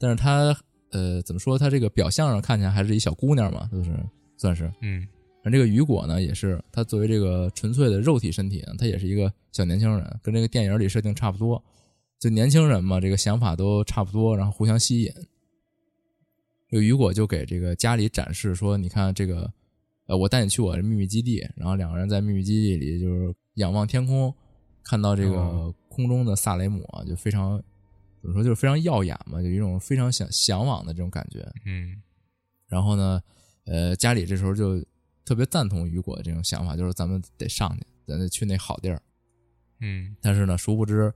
但是他呃怎么说，他这个表象上看起来还是一小姑娘嘛，就是算是。嗯而这个雨果呢，也是他作为这个纯粹的肉体身体呢，他也是一个小年轻人，跟这个电影里设定差不多。就年轻人嘛，这个想法都差不多，然后互相吸引。这个雨果就给这个家里展示说：“你看这个，呃，我带你去我的秘密基地。”然后两个人在秘密基地里就是仰望天空，看到这个哦空中的萨雷姆啊，就非常怎么说，就是非常耀眼嘛，有一种非常想向往的这种感觉。嗯然后呢，呃，家里这时候就特别赞同雨果的这种想法，就是咱们得上去，咱得去那好地儿。嗯但是呢，殊不知，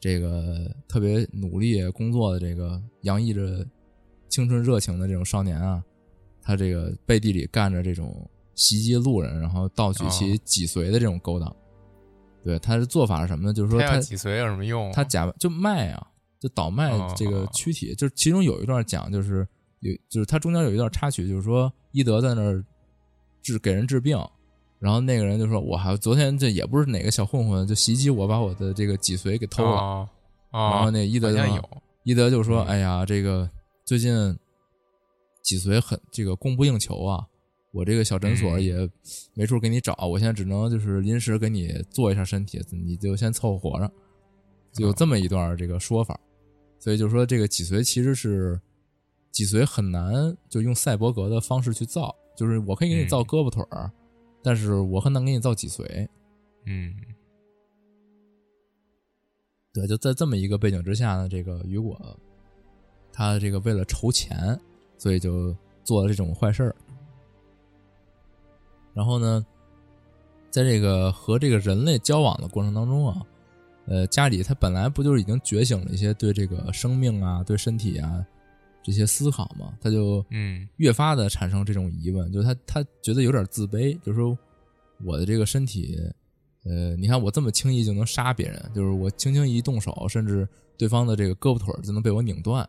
这个特别努力工作的这个洋溢着青春热情的这种少年啊，他这个背地里干着这种袭击路人，然后盗取其哦脊髓的这种勾当。对，他的做法是什么呢？就是说他他脊髓有什么用啊？他假就卖啊，就倒卖哦这个躯体，就是其中有一段讲，就是有就是他中间有一段插曲，就是说伊德在那儿治给人治病，然后那个人就说：“我还昨天这也不是哪个小混混就袭击我，把我的这个脊髓给偷了。哦哦，然后那伊德就有，伊德就说：“嗯。哎呀，这个最近脊髓很这个供不应求啊，我这个小诊所嗯。也没处给你找，我现在只能就是临时给你做一下身体，你就先凑合活着。”就有这么一段这个说法，所以就说这个脊髓其实是脊髓很难就用赛博格的方式去造，就是我可以给你造嗯胳膊腿儿，但是我很难给你造脊髓。嗯对，就在这么一个背景之下呢，这个雨果他这个为了筹钱，所以就做了这种坏事儿。然后呢，在这个和这个人类交往的过程当中啊，呃，家里他本来不就是已经觉醒了一些对这个生命啊、对身体啊这些思考嘛，他就嗯越发的产生这种疑问，就是他他觉得有点自卑，就是说我的这个身体，呃，你看我这么轻易就能杀别人，就是我轻轻一动手，甚至对方的这个胳膊腿儿就能被我拧断，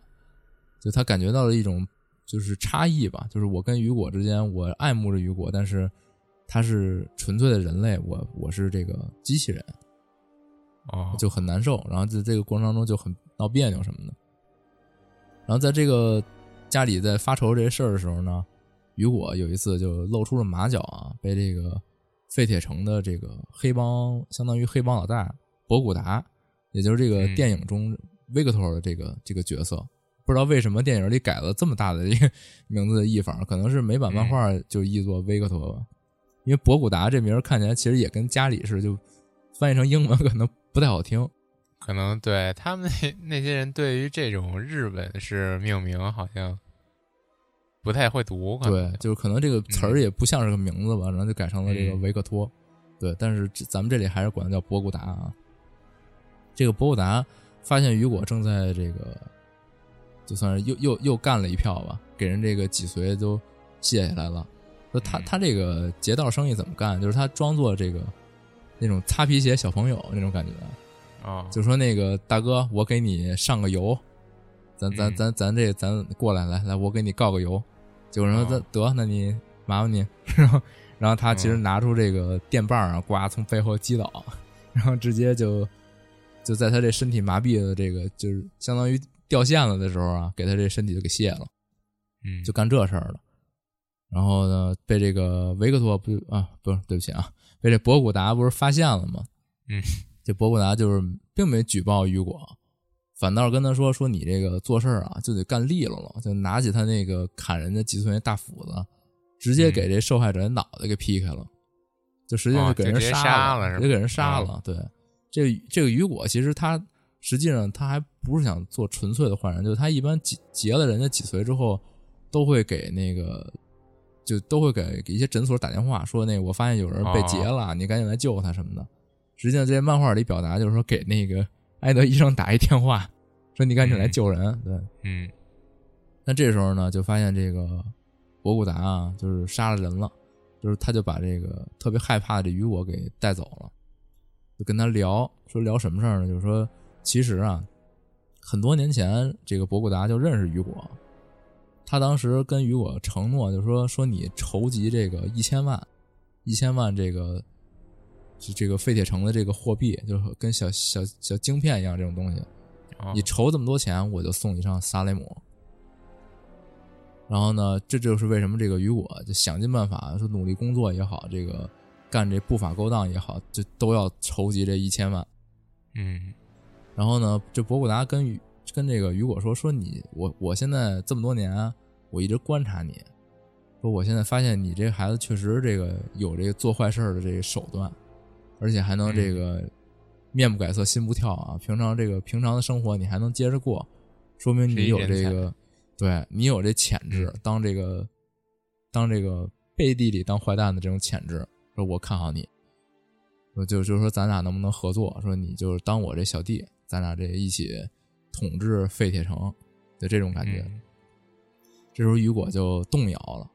就他感觉到了一种就是差异吧，就是我跟雨果之间，我爱慕着雨果，但是他是纯粹的人类，我我是这个机器人，哦，就很难受，然后在这个过程当中就很闹别扭什么的。然后在这个家里在发愁这些事儿的时候呢，雨果有一次就露出了马脚啊，被这个废铁城的这个黑帮，相当于黑帮老大博古达，也就是这个嗯。电影中维克托的这个这个角色，不知道为什么电影里改了这么大的一个 <laughs> 名字的译法，可能是美版漫画就译作维克托吧，因为博古达这名儿看起来其实也跟家里似的，就翻译成英文 <laughs> 可能不太好听。可能对他们那 <laughs> 那些人对于这种日本式命名好像不太会读，可能对，就是可能这个词儿也不像是个名字吧，然后就改成了这个嗯维克托。对，但是这咱们这里还是管它叫博古达啊。这个博古达发现雨果正在这个，就算是又又又干了一票吧，给人这个脊髓都卸下来了。说他嗯他这个劫道生意怎么干？就是他装作这个那种擦皮鞋小朋友那种感觉，哦，就说那个大哥，我给你上个油，咱咱嗯。咱咱这咱过来来来，我给你告个油。结果说咱得得，那你麻烦你，<laughs> 然后然后他其实嗯拿出这个电棒啊，呱从背后击倒，<laughs> 然后直接就就在他这身体麻痹的这个就是相当于掉线了的时候啊，给他这身体就给卸了，嗯，就干这事儿了。然后呢，被这个维克托不啊，不是对不起啊，被这博古达不是发现了吗？嗯，这博古达就是并没举报雨果，反倒是跟他说说你这个做事儿啊就得干利落了，就拿起他那个砍人家脊髓那大斧子，直接给这受害者的脑袋给劈开了，就实际上哦就给人杀杀了直接给人杀哦了。对，这这个雨果其实他实际上他还不是想做纯粹的坏人，就是他一般劫劫了人家脊髓之后，都会给那个。就都会给给一些诊所打电话说，那个我发现有人被劫了，你赶紧来救他什么的。实际上，这些漫画里表达就是说，给那个埃德医生打一电话，说你赶紧来救人。对，嗯那这时候呢，就发现这个博古达啊，就是杀了人了，就是他就把这个特别害怕的这雨果给带走了，就跟他聊，说聊什么事儿呢？就是说，其实啊，很多年前这个博古达就认识雨果，他当时跟雨果承诺，就说说你筹集这个一千万，一千万这个是这个废铁城的这个货币，就是跟小小小晶片一样这种东西，哦你筹这么多钱，我就送你上萨雷姆。然后呢，这就是为什么这个雨果就想尽办法，说努力工作也好，这个干这不法勾当也好，就都要筹集这一千万。嗯然后呢，这博古达跟雨跟这个雨果说说你我我现在这么多年啊，我一直观察你，说我现在发现你这孩子确实这个有这个做坏事儿的这个手段，而且还能这个面不改色心不跳啊，平常这个平常的生活你还能接着过，说明你有这个对你有这潜质，当这个当这个背地里当坏蛋的这种潜质，说我看好你。说就就是说咱俩能不能合作？说你就是当我这小弟，咱俩这一起统治废铁城，就这种感觉。嗯这时候雨果就动摇了，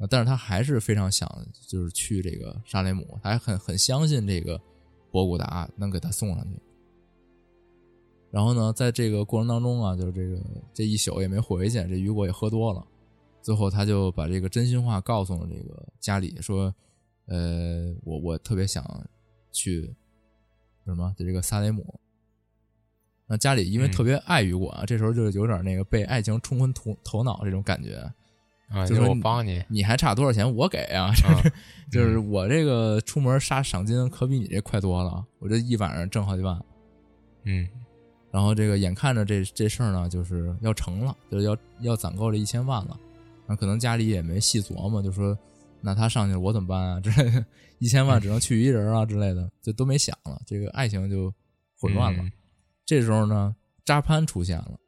啊但是他还是非常想就是去这个沙雷姆，他还很很相信这个博古达能给他送上去。然后呢，在这个过程当中啊，就是这个这一宿也没回去，这雨果也喝多了，最后他就把这个真心话告诉了这个家里，说，呃，我我特别想去什么，就这个萨雷姆。那家里因为嗯特别爱雨果啊，这时候就有点那个被爱情冲昏头头脑这种感觉，啊，就是我帮你，你还差多少钱我给啊，啊就是我这个出门杀赏金可比你这快多了，我这一晚上挣好几万。嗯然后这个眼看着这这事儿呢，就是要成了，就是要要攒够这一千万了。然后可能家里也没细琢磨，就说那他上去了我怎么办啊之类的，<laughs> 一千万只能去一人啊之类的，就都没想了。这个爱情就混乱了。嗯这时候呢，扎潘出现了，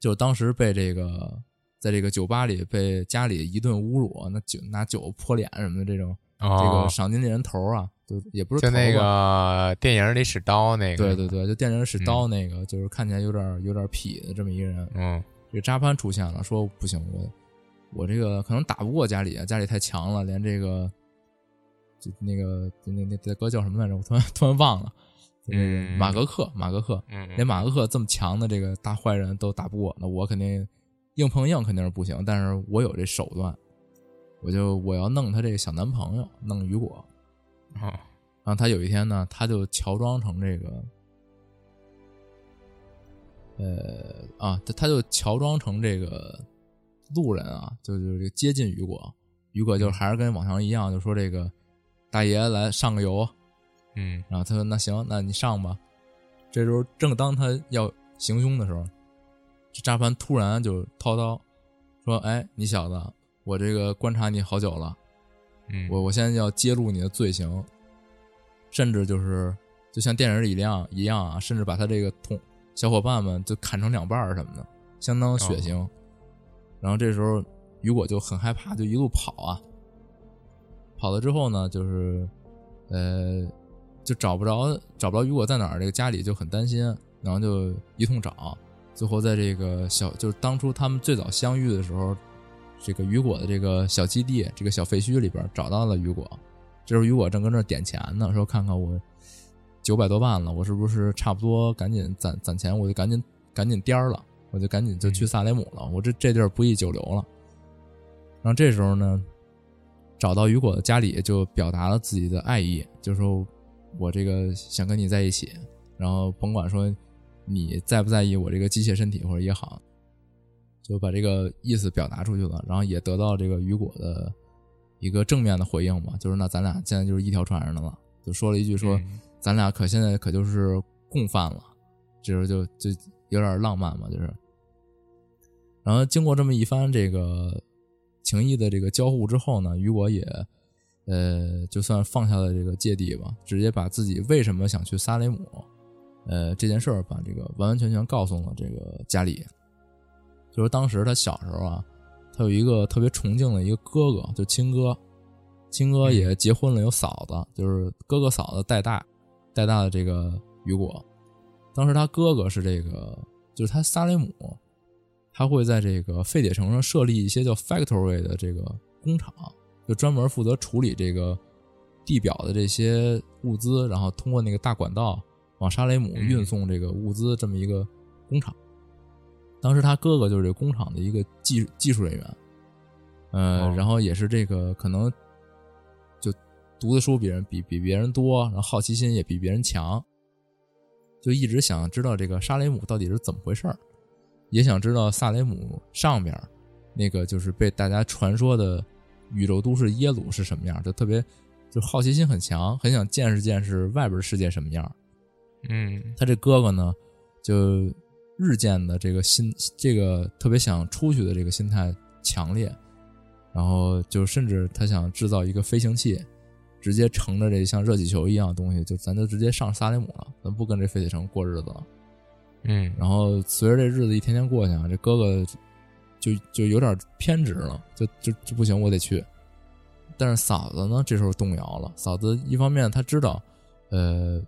就当时被这个在这个酒吧里被家里一顿侮辱，那酒拿酒泼脸什么的这种，这哦个，赏金猎人头啊，就也不是就那个电影里使刀那个，对对，对，就电影使刀那个，就是看起来有点有点痞的这么一个人。嗯。这个扎潘出现了，说不行，我我这个可能打不过家里，家里太强了，连这个就那个那那那哥叫什么来着？我突然突然忘了，嗯。马格克，马格克，嗯，连马格克这么强的这个大坏人都打不过，那我肯定硬碰硬肯定是不行，但是我有这手段，我就我要弄他这个小男朋友，弄雨果。哦然后他有一天呢，他就乔装成这个，呃啊，他他就乔装成这个路人啊，就就这个接近雨果，雨果就还是跟往常一样，就说这个大爷来上个油，嗯。然后他说那行，那你上吧。这时候正当他要行凶的时候，这扎潘突然就掏刀说：“哎，你小子，我这个观察你好久了，嗯，我我现在要揭露你的罪行，甚至就是就像电影里一样一样啊，甚至把他这个同小伙伴们就砍成两半儿什么的，相当血腥。然后这时候雨果就很害怕，就一路跑啊，跑了之后呢，就是呃就找不着找不着雨果在哪儿，这个家里就很担心，然后就一通找，最后在这个小就是当初他们最早相遇的时候。这个雨果的这个小基地，这个小废墟里边找到了雨果。这时候雨果正跟这点钱呢，说看看我九百多万了，我是不是差不多赶紧攒攒钱，我就赶紧赶紧颠儿了，我就赶紧就去萨雷姆了，我这这地儿不宜久留了。然后这时候呢，找到雨果的家里，就表达了自己的爱意，就说我这个想跟你在一起，然后甭管说你在不在意我这个机械身体或者也好。就把这个意思表达出去了，然后也得到这个雨果的一个正面的回应嘛，就是那咱俩现在就是一条船上的了，就说了一句说、嗯咱俩可现在可就是共犯了，这时候就就有点浪漫嘛，就是。然后经过这么一番这个情谊的这个交互之后呢，雨果也呃就算放下了这个芥蒂吧，直接把自己为什么想去萨雷姆，呃这件事儿把这个完完全全告诉了这个家里。就是当时他小时候啊，他有一个特别崇敬的一个哥哥，就亲哥，亲哥也结婚了，有嫂子，就是哥哥嫂子带大，带大的这个雨果。当时他哥哥是这个，就是他萨雷姆，他会在这个废铁城上设立一些叫 factory 的这个工厂，就专门负责处理这个地表的这些物资，然后通过那个大管道往沙雷姆嗯运送这个物资，这么一个工厂。当时他哥哥就是这个工厂的一个技技术人员，呃，哦然后也是这个可能就读的书比人比比别人多，然后好奇心也比别人强，就一直想知道这个沙雷姆到底是怎么回事儿，也想知道萨雷姆上边儿那个就是被大家传说的宇宙都市耶鲁是什么样，就特别就好奇心很强，很想见识见识外边的世界什么样。嗯他这哥哥呢，就日渐的这个心，这个特别想出去的这个心态强烈，然后就甚至他想制造一个飞行器，直接乘着这像热气球一样的东西，就咱就直接上萨雷姆了，咱不跟这废铁城过日子了。嗯，然后随着这日子一天天过去啊，这哥哥就就有点偏执了，就就就不行，我得去。但是嫂子呢，这时候动摇了。嫂子一方面她知道，呃，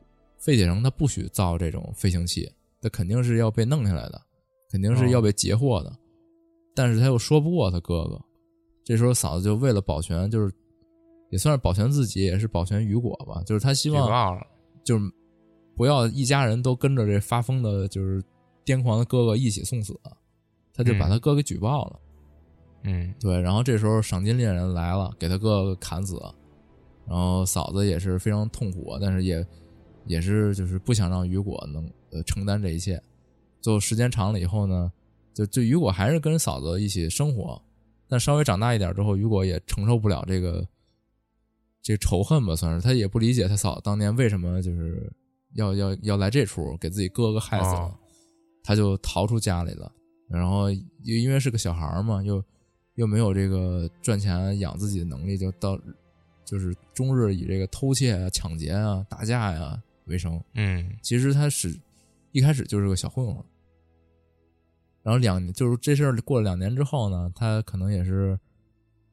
废铁城他不许造这种飞行器，他肯定是要被弄下来的，肯定是要被截获的。但是他又说不过他哥哥，这时候嫂子就为了保全，就是也算是保全自己，也是保全雨果吧，就是他希望就是不要一家人都跟着这发疯的，就是癫狂的哥哥一起送死，他就把他哥给举报了。嗯对，然后这时候赏金猎人来了，给他哥哥砍死，然后嫂子也是非常痛苦，但是也也是就是不想让雨果能呃承担这一切。最后时间长了以后呢，就就雨果还是跟嫂子一起生活，但稍微长大一点之后，雨果也承受不了这个这仇恨吧，算是他也不理解他嫂子当年为什么就是要要要来这出给自己哥哥害死了，哦他就逃出家里了。然后又因为是个小孩儿嘛，又又没有这个赚钱养自己的能力，就到就是终日以这个偷窃啊、抢劫啊、打架呀、为生。嗯其实他是一开始就是个小混混，然后两就是这事儿过了两年之后呢，他可能也是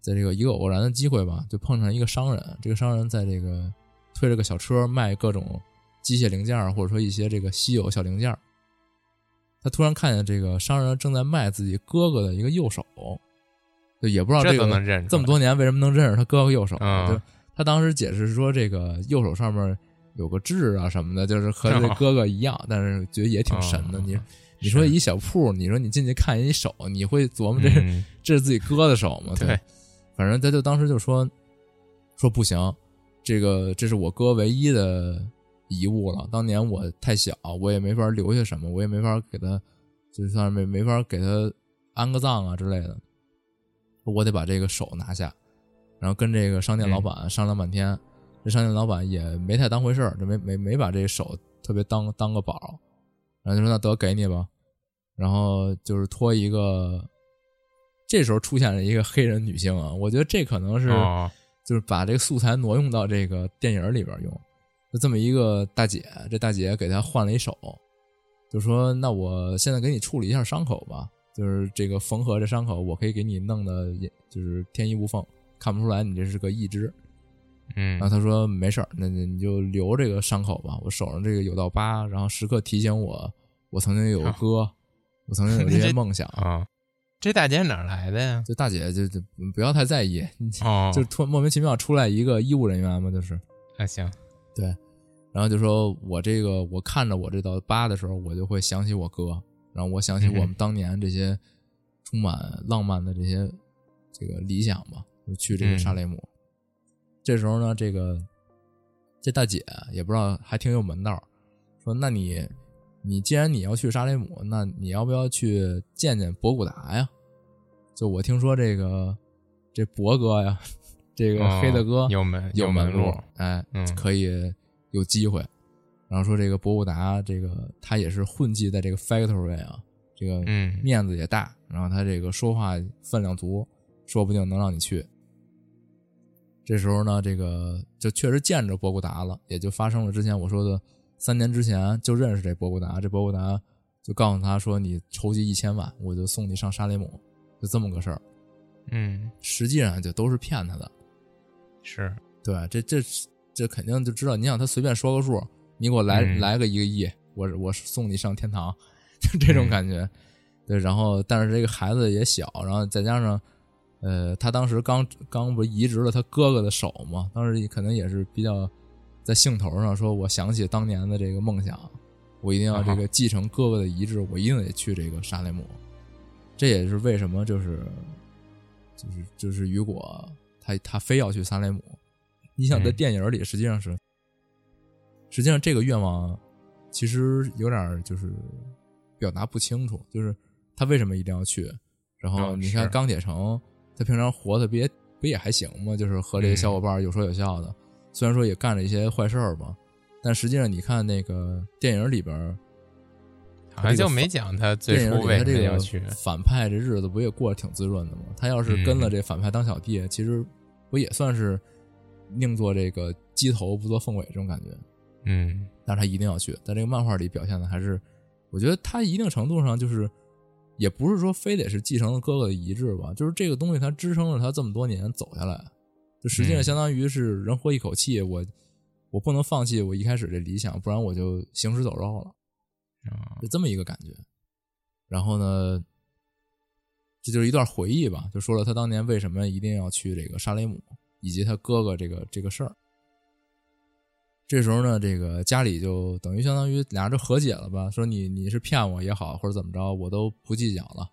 在这个一个偶然的机会吧，就碰上一个商人。这个商人在这个推着个小车卖各种机械零件儿，或者说一些这个稀有小零件儿。他突然看见这个商人正在卖自己哥哥的一个右手，就也不知道这这个都能认这么多年为什么能认识他哥哥右手。嗯就他当时解释是说，这个右手上面有个痣啊什么的，就是和 <laughs> 这哦哥哥一样，但是觉得也挺神的。哦你你说一小铺，你说你进去看人一手，你会琢磨这、嗯 <laughs> 这是自己哥的手吗？对，反正他就当时就说说不行，这个这是我哥唯一的遗物了。当年我太小，我也没法留下什么，我也没法给他，就算是没没法给他安个葬啊之类的。我得把这个手拿下，然后跟这个商店老板商量半天，这商店老板也没太当回事儿，就没没没把这手特别当当个宝，然后就说那得给你吧，然后就是托一个，这时候出现了一个黑人女性啊，我觉得这可能是哦。就是把这个素材挪用到这个电影里边用，就这么一个大姐，这大姐给她换了一手，就说那我现在给你处理一下伤口吧，就是这个缝合这伤口，我可以给你弄的就是天衣无缝，看不出来你这是个义肢。嗯然后他说没事儿，那那你就留这个伤口吧，我手上这个有道疤，然后时刻提醒我，我曾经有个哥，我曾经有这 <laughs> 些梦想。啊，这大姐哪来的呀？这大姐就就不要太在意，哦，就突莫名其妙出来一个医务人员嘛，就是啊行，对，然后就说我这个我看着我这道疤的时候，我就会想起我哥，然后我想起我们当年这些充满浪漫的这些这个理想吧，就去这个沙雷姆。这时候呢，这个这大姐也不知道还挺有门道，说那你你既然你要去沙雷姆，那你要不要去见见博古达呀？就我听说这个这博哥呀，这个黑的哥、哦有门有门路，哎，嗯可以有机会。然后说这个博古达，这个他也是混迹在这个 factory 啊，这个嗯面子也大，然后他这个说话分量足，说不定能让你去。这时候呢，这个就确实见着博古达了，也就发生了之前我说的三年之前就认识这博古达，这博古达就告诉他说：“你筹集一千万，我就送你上沙雷姆。”就这么个事儿。嗯实际上就都是骗他的。是对，这这这肯定就知道。你想他随便说个数，你给我来、嗯来个一个亿，我我送你上天堂，<laughs> 就这种感觉。对，然后但是这个孩子也小，然后再加上，呃，他当时刚刚不移植了他哥哥的手嘛，当时可能也是比较在兴头上，说我想起当年的这个梦想，我一定要这个继承哥哥的遗志，我一定得去这个沙雷姆。这也是为什么就是就是就是雨果他他非要去萨雷姆。你想在嗯电影里实际上是，实际上这个愿望其实有点就是表达不清楚，就是他为什么一定要去？然后哦你看钢铁城，他平常活的不也不也还行吗？就是和这些嗯小伙伴有说有笑的，虽然说也干了一些坏事儿吧，但实际上你看那个电影里边儿，好像就没讲他最电影初为什么里他这个要去。反派这日子不也过得挺滋润的吗？他要是跟了嗯这反派当小弟，其实不也算是宁做这个鸡头不做凤尾这种感觉。嗯但是他一定要去，在这个漫画里表现的还是，我觉得他一定程度上就是，也不是说非得是继承了哥哥的遗志吧，就是这个东西它支撑了他这么多年走下来，就实际上嗯相当于是人活一口气，我我不能放弃我一开始这理想，不然我就行尸走肉了。啊就这么一个感觉。然后呢，这就是一段回忆吧，就说了他当年为什么一定要去这个沙雷姆，以及他哥哥这个这个事儿。这时候呢，这个家里就等于相当于俩人就和解了吧，说你你是骗我也好，或者怎么着，我都不计较了。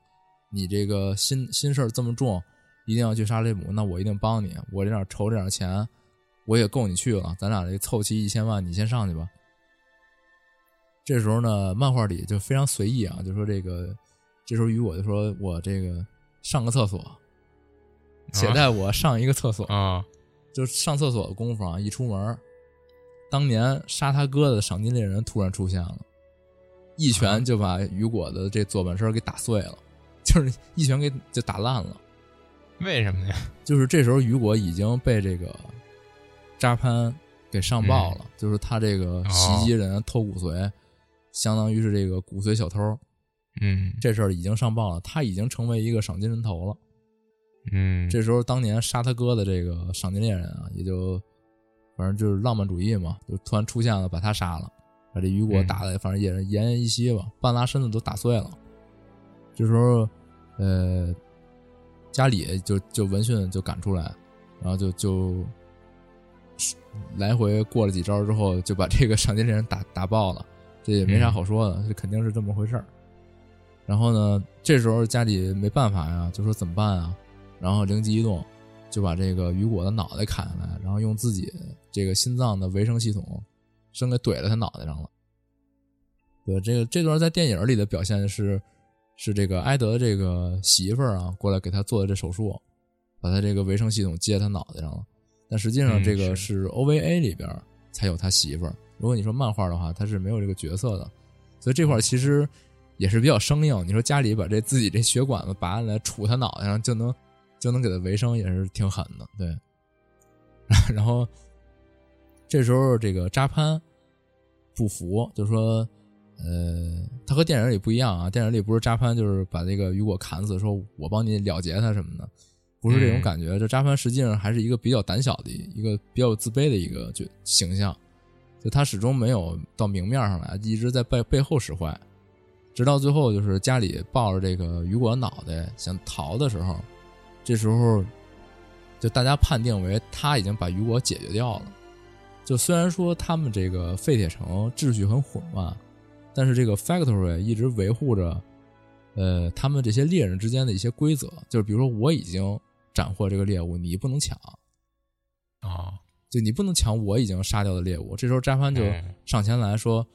你这个心心事儿这么重，一定要去沙雷姆，那我一定帮你。我这点筹这点钱，我也够你去了。咱俩这凑齐一千万，你先上去吧。这时候呢，漫画里就非常随意啊，就说这个，这时候雨果就说我这个上个厕所，且带我上一个厕所。啊，就上厕所的功夫啊，一出门，当年杀他哥的赏金猎人突然出现了，一拳就把雨果的这左半身给打碎了，<laughs> 就是一拳给就打烂了。为什么呀？<laughs> 就是这时候雨果已经被这个扎潘给上报了，就是他这个袭击人、偷骨髓，相当于是这个骨髓小偷，嗯这事儿已经上报了，他已经成为一个赏金人头了。嗯，这时候，当年杀他哥的这个赏金猎人啊，也就反正就是浪漫主义嘛，就突然出现了，把他杀了，把这雨果打的反正也是奄奄一息吧，半拉身子都打碎了。这时候，呃，家里就就闻讯就赶出来，然后就就来回过了几招之后，就把这个赏金猎人打打爆了。这也没啥好说的，这肯定是这么回事儿。然后呢，这时候家里没办法呀，就说怎么办啊？然后灵机一动，就把这个雨果的脑袋砍下来，然后用自己这个心脏的维生系统生给怼在他脑袋上了。对，这个这段在电影里的表现是，是这个埃德的这个媳妇儿啊过来给他做的这手术，把他这个维生系统接他脑袋上了。但实际上嗯这个是是 OVA 里边才有他媳妇儿。如果你说漫画的话，他是没有这个角色的，所以这块儿其实也是比较生硬。你说家里把这自己这血管子拔下来杵他脑袋上就能就能给他维生，也是挺狠的。对，<laughs> 然后这时候这个扎潘不服，就说，呃，他和电影里不一样啊，电影里不是扎潘就是把这个雨果砍死，说我帮你了结他什么的，不是这种嗯感觉。就扎潘实际上还是一个比较胆小的一个比较自卑的一个就形象，就他始终没有到明面上来，一直在背背后使坏，直到最后就是家里抱着这个雨果的脑袋想逃的时候，这时候就大家判定为他已经把雨果解决掉了。就虽然说他们这个废铁城秩序很混乱，但是这个 factory 一直维护着，呃，他们这些猎人之间的一些规则，就是比如说我已经斩获这个猎物，你不能抢，哦，就你不能抢我已经杀掉的猎物。这时候扎潘就嗯上前来说：“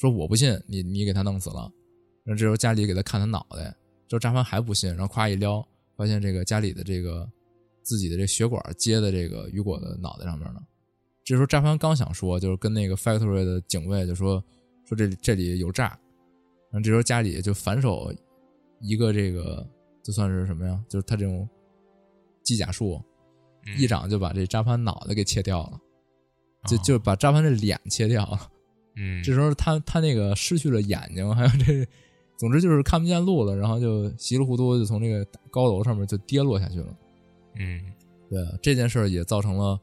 说我不信你，你给他弄死了。”然后这时候家里给他看他脑袋，之后扎潘还不信，然后咵一撩，发现这个家里的这个自己的这血管接在这个雨果的脑袋上面呢。这时候扎潘刚想说，就是跟那个 factory 的警卫就说说这里这里有诈，然后这时候家里就反手一个这个就算是什么呀？就是他这种机甲术，嗯一掌就把这扎潘脑袋给切掉了，就哦就把扎潘这脸切掉了。嗯，这时候他他那个失去了眼睛，还有这，总之就是看不见路了，然后就稀里糊涂就从这个高楼上面就跌落下去了。嗯对这件事儿也造成了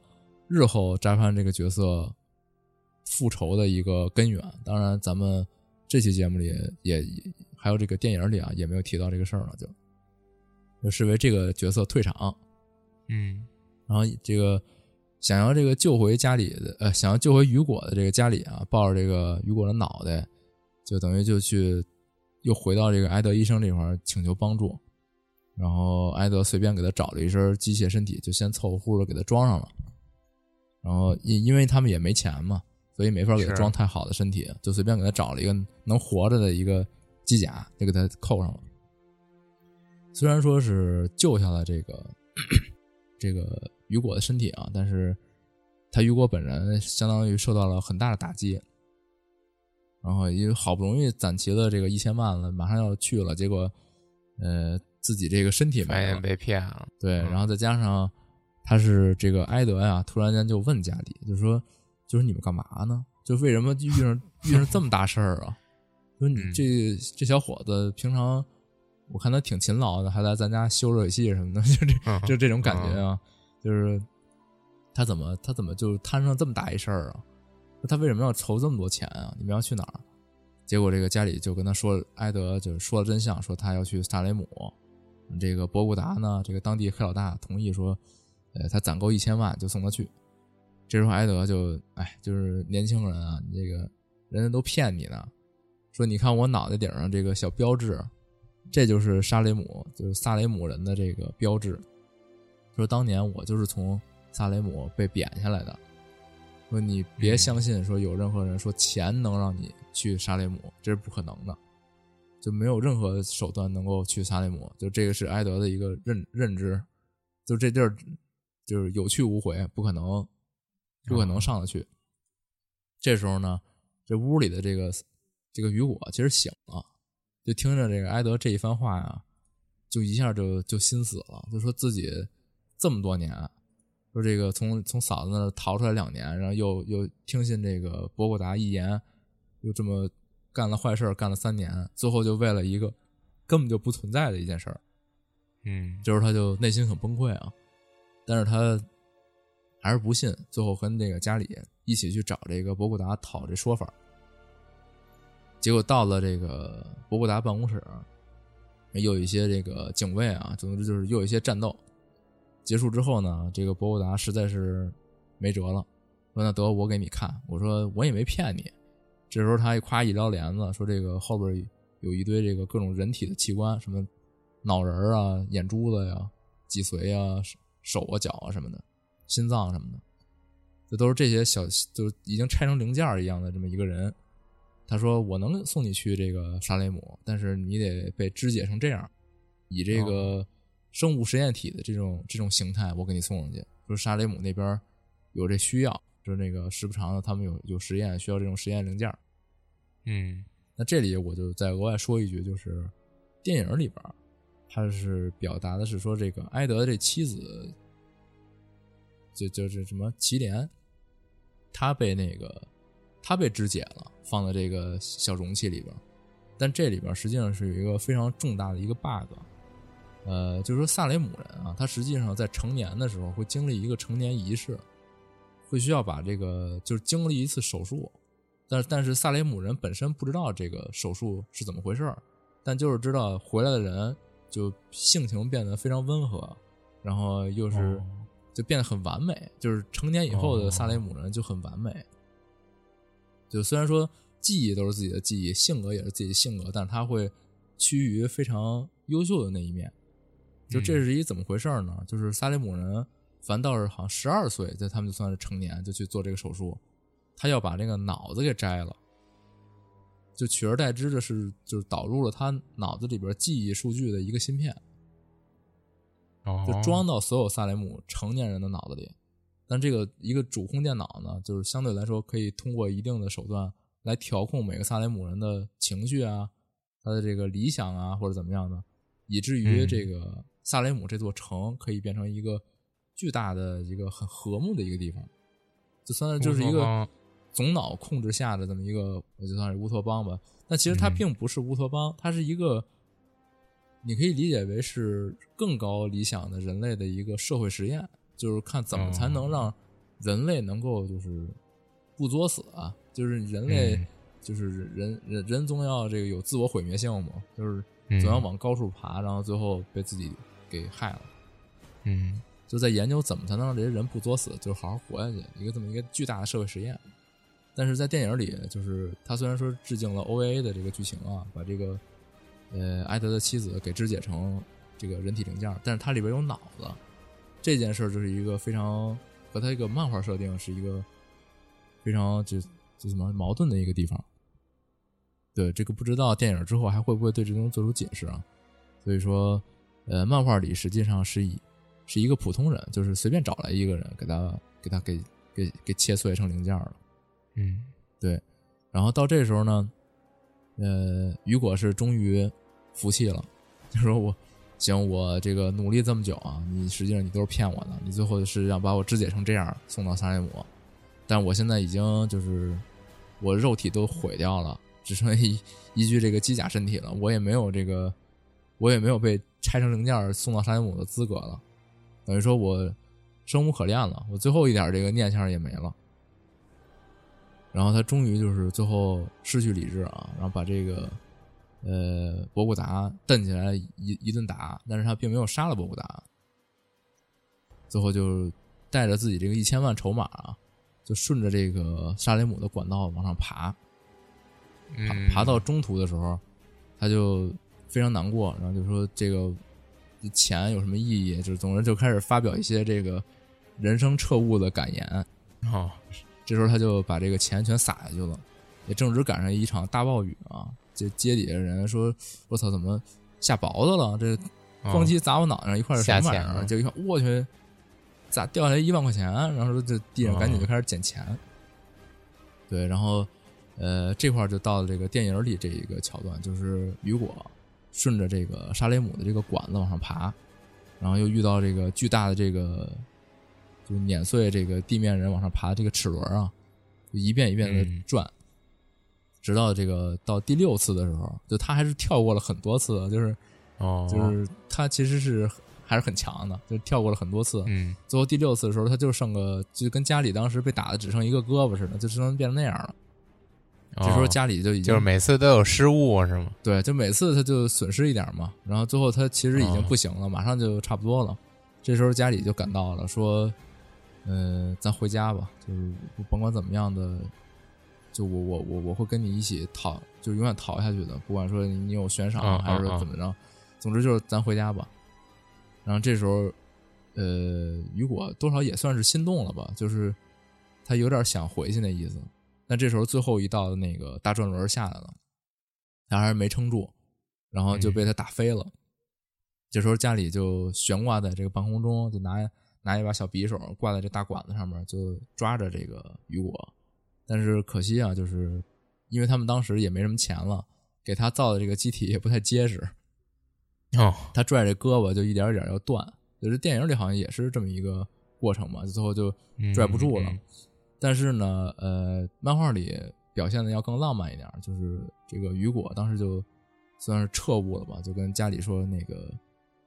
日后扎潘这个角色复仇的一个根源。当然，咱们这期节目里也也还有这个电影里啊也没有提到这个事儿了，就就视为这个角色退场。嗯然后这个想要这个救回家里的呃，想要救回雨果的这个家里啊，抱着这个雨果的脑袋，就等于就去又回到这个埃德医生这块儿请求帮助。然后埃德随便给他找了一身机械身体，就先凑合乎的给他装上了。然后因因为他们也没钱嘛，所以没法给他装太好的身体，就随便给他找了一个能活着的一个机甲，就给他扣上了。虽然说是救下了这个 <clears throat> 这个雨果的身体啊，但是他雨果本人相当于受到了很大的打击。然后因为好不容易攒齐了这个一千万了，马上要去了，结果呃自己这个身体没了，被骗了，对，嗯然后再加上他是这个埃德呀，突然间就问家里，就说就是你们干嘛呢？就为什么遇上遇上这么大事儿啊？说你嗯这这小伙子平常我看他挺勤劳的，还来咱家修热水器什么的，<laughs> 就这嗯就这种感觉啊，就是他怎么他怎么就摊上这么大一事儿啊？他为什么要筹这么多钱啊？你们要去哪儿？结果这个家里就跟他说，埃德就是说了真相，说他要去萨雷姆。这个博古达呢，这个当地黑老大同意说，呃，他攒够一千万就送他去。这时候埃德就哎，就是年轻人啊，你这个人家都骗你呢，说你看我脑袋顶上这个小标志，这就是沙雷姆，就是萨雷姆人的这个标志。说当年我就是从萨雷姆被贬下来的。说你别相信，说有任何人说钱能让你去沙雷姆，这是不可能的，就没有任何手段能够去萨雷姆。就这个是埃德的一个认认知，就这地儿就是有去无回，不可能，不可能上得去。这时候呢，这屋里的这个这个雨果其实醒了，就听着这个埃德这一番话呀，就一下就就心死了，就说自己这么多年。说这个从从嫂子那逃出来两年，然后又又听信这个博古达一言，又这么干了坏事干了三年，最后就为了一个根本就不存在的一件事儿，嗯，就是他就内心很崩溃啊，但是他还是不信，最后跟这个家里一起去找这个博古达讨这说法，结果到了这个博古达办公室，又有一些这个警卫啊，总之就是又有一些战斗。结束之后呢，这个博古达实在是没辙了，说：“那得我给你看。”我说：“我也没骗你。”这时候他一夸一撩帘子，说：“这个后边有一堆这个各种人体的器官，什么脑仁啊、眼珠子呀、脊髓啊、手啊、脚啊什么的，心脏什么的，这都是这些小，就是已经拆成零件一样的这么一个人。”他说：“我能送你去这个沙雷姆，但是你得被肢解成这样，以这个。”生物实验体的这种这种形态，我给你送上去。说沙雷姆那边有这需要，就是那个时不常的，他们有有实验需要这种实验零件。嗯，那这里我就再额外说一句，就是电影里边，他是表达的是说，这个埃德的这妻子，就就是什么祁连，他被那个他被肢解了，放在这个小容器里边。但这里边实际上是有一个非常重大的一个 bug。呃，就是说萨雷姆人啊，他实际上在成年的时候会经历一个成年仪式，会需要把这个就是经历一次手术，但但是萨雷姆人本身不知道这个手术是怎么回事但就是知道回来的人就性情变得非常温和，然后又是就变得很完美，就是成年以后的萨雷姆人就很完美，就虽然说记忆都是自己的记忆，性格也是自己的性格，但是他会趋于非常优秀的那一面。就这是一怎么回事呢？就是萨雷姆人反倒是好像十二岁，在他们就算是成年，就去做这个手术，他要把这个脑子给摘了，就取而代之的是，就是导入了他脑子里边记忆数据的一个芯片，就装到所有萨雷姆成年人的脑子里。但这个一个主控电脑呢，就是相对来说可以通过一定的手段来调控每个萨雷姆人的情绪啊，他的这个理想啊，或者怎么样的，以至于这个。萨雷姆这座城可以变成一个巨大的一个很和睦的一个地方，就算是就是一个总脑控制下的这么一个，我就算是乌托邦吧。但其实它并不是乌托邦，它是一个，你可以理解为是更高理想的人类的一个社会实验，就是看怎么才能让人类能够就是不作死啊，就是人类就是人人人总要这个有自我毁灭性嘛，就是总要往高处爬，然后最后被自己。给害了，嗯，就在研究怎么才能让这些人不作死，就是好好活下去，一个这么一个巨大的社会实验。但是在电影里，就是他虽然说致敬了 OVA 的这个剧情啊，把这个呃艾德的妻子给肢解成这个人体零件，但是它里边有脑子，这件事儿就是一个非常和他一个漫画设定是一个非常就就什么矛盾的一个地方。对这个不知道电影之后还会不会对这东西做出解释啊？所以说。呃，漫画里实际上是以是一个普通人，就是随便找来一个人，给他给他给给给切碎成零件了。嗯，对。然后到这时候呢，呃，雨果是终于服气了，就说我行，我这个努力这么久啊，你实际上你都是骗我的，你最后是想把我肢解成这样送到萨雷姆，但我现在已经就是我肉体都毁掉了，只剩一一具这个机甲身体了，我也没有这个。我也没有被拆成零件送到沙雷姆的资格了，等于说我生无可恋了，我最后一点这个念想也没了。然后他终于就是最后失去理智啊，然后把这个呃博古达瞪起来一一顿打，但是他并没有杀了博古达，最后就带着自己这个一千万筹码啊，就顺着这个沙雷姆的管道往上爬，爬嗯，爬到中途的时候，他就非常难过，然后就说这个钱有什么意义？就是总之就开始发表一些这个人生彻悟的感言。哦，这时候他就把这个钱全撒下去了，也正值赶上一场大暴雨啊！这街底下人说：“我操，怎么下雹子了？这咣叽砸我脑袋上一块是什么玩意儿？”就一看，我去，咋掉下来一万块钱？然后这地上赶紧就开始捡钱。对，然后呃这块儿就到了这个电影里这一个桥段，就是雨果顺着这个沙雷姆的这个管子往上爬，然后又遇到这个巨大的这个就碾碎这个地面人往上爬的这个齿轮啊，就一遍一遍的嗯转，直到这个到第六次的时候，就他还是跳过了很多次，就是哦，就是他其实是还是很强的，就跳过了很多次。嗯最后第六次的时候，他就剩个就跟家里当时被打的只剩一个胳膊似的，就只能变成那样了。这时候哦家里就已经就是每次都有失误是吗？对，就每次他就损失一点嘛，然后最后他其实已经哦不行了，马上就差不多了。这时候家里就赶到了，说：“呃，咱回家吧，就是甭管怎么样的，就我我我我会跟你一起逃，就永远逃下去的，不管说你有悬赏嗯还是嗯嗯怎么着，总之就是咱回家吧。”然后这时候，呃，雨果多少也算是心动了吧，就是他有点想回去那意思。但这时候最后一道的那个大转轮下来了，他还是没撑住，然后就被他打飞了。这时候家里就悬挂在这个半空中，就拿拿一把小匕首挂在这大管子上面，就抓着这个雨果。但是可惜啊，就是因为他们当时也没什么钱了，给他造的这个机体也不太结实，哦，他拽这胳膊就一点一点要断。就是电影里好像也是这么一个过程嘛，最后就拽不住了。嗯嗯但是呢，呃，漫画里表现的要更浪漫一点，就是这个雨果当时就算是彻悟了吧，就跟家里说那个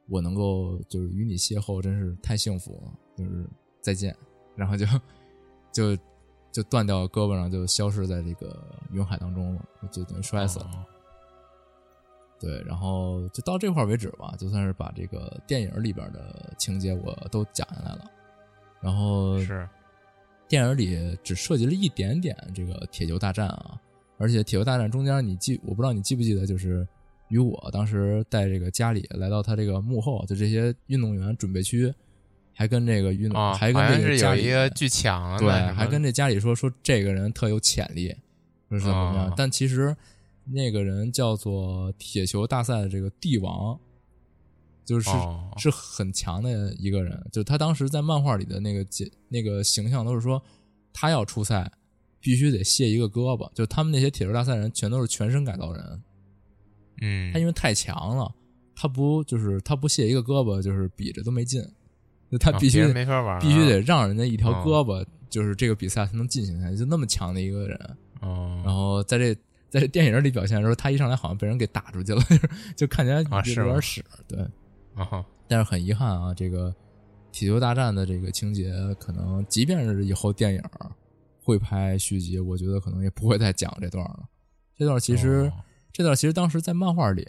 我能够就是与你邂逅，真是太幸福了，就是再见，然后就就就断掉胳膊上，就消失在这个云海当中了，就等于摔死了。哦对，然后就到这块为止吧，就算是把这个电影里边的情节我都讲下来了。然后是电影里只涉及了一点点这个铁球大战啊，而且铁球大战中间你记，我不知道你记不记得，就是雨果当时带这个家里来到他这个幕后，就这些运动员准备区，还跟这个运还跟这个家里是有一个巨强的对，还跟这家里说说这个人特有潜力，说是怎么样？哦但其实那个人叫做铁球大赛的这个帝王，就是、哦是很强的一个人。就他当时在漫画里的那个姐那个形象都是说，他要出赛必须得卸一个胳膊。就他们那些铁球大赛人全都是全身改造人，嗯他因为太强了，他不就是他不卸一个胳膊，就是比着都没劲。就他必须得、没法玩儿必须得让人家一条哦胳膊，就是这个比赛才能进行下去。就那么强的一个人，哦，然后在这在这电影里表现的时候，他一上来好像被人给打出去了，就 <laughs> 就看起来有点屎。对，啊但是很遗憾啊，这个铁球大战的这个情节，可能即便是以后电影会拍续集，我觉得可能也不会再讲这段了。这段其实、哦这段其实当时在漫画里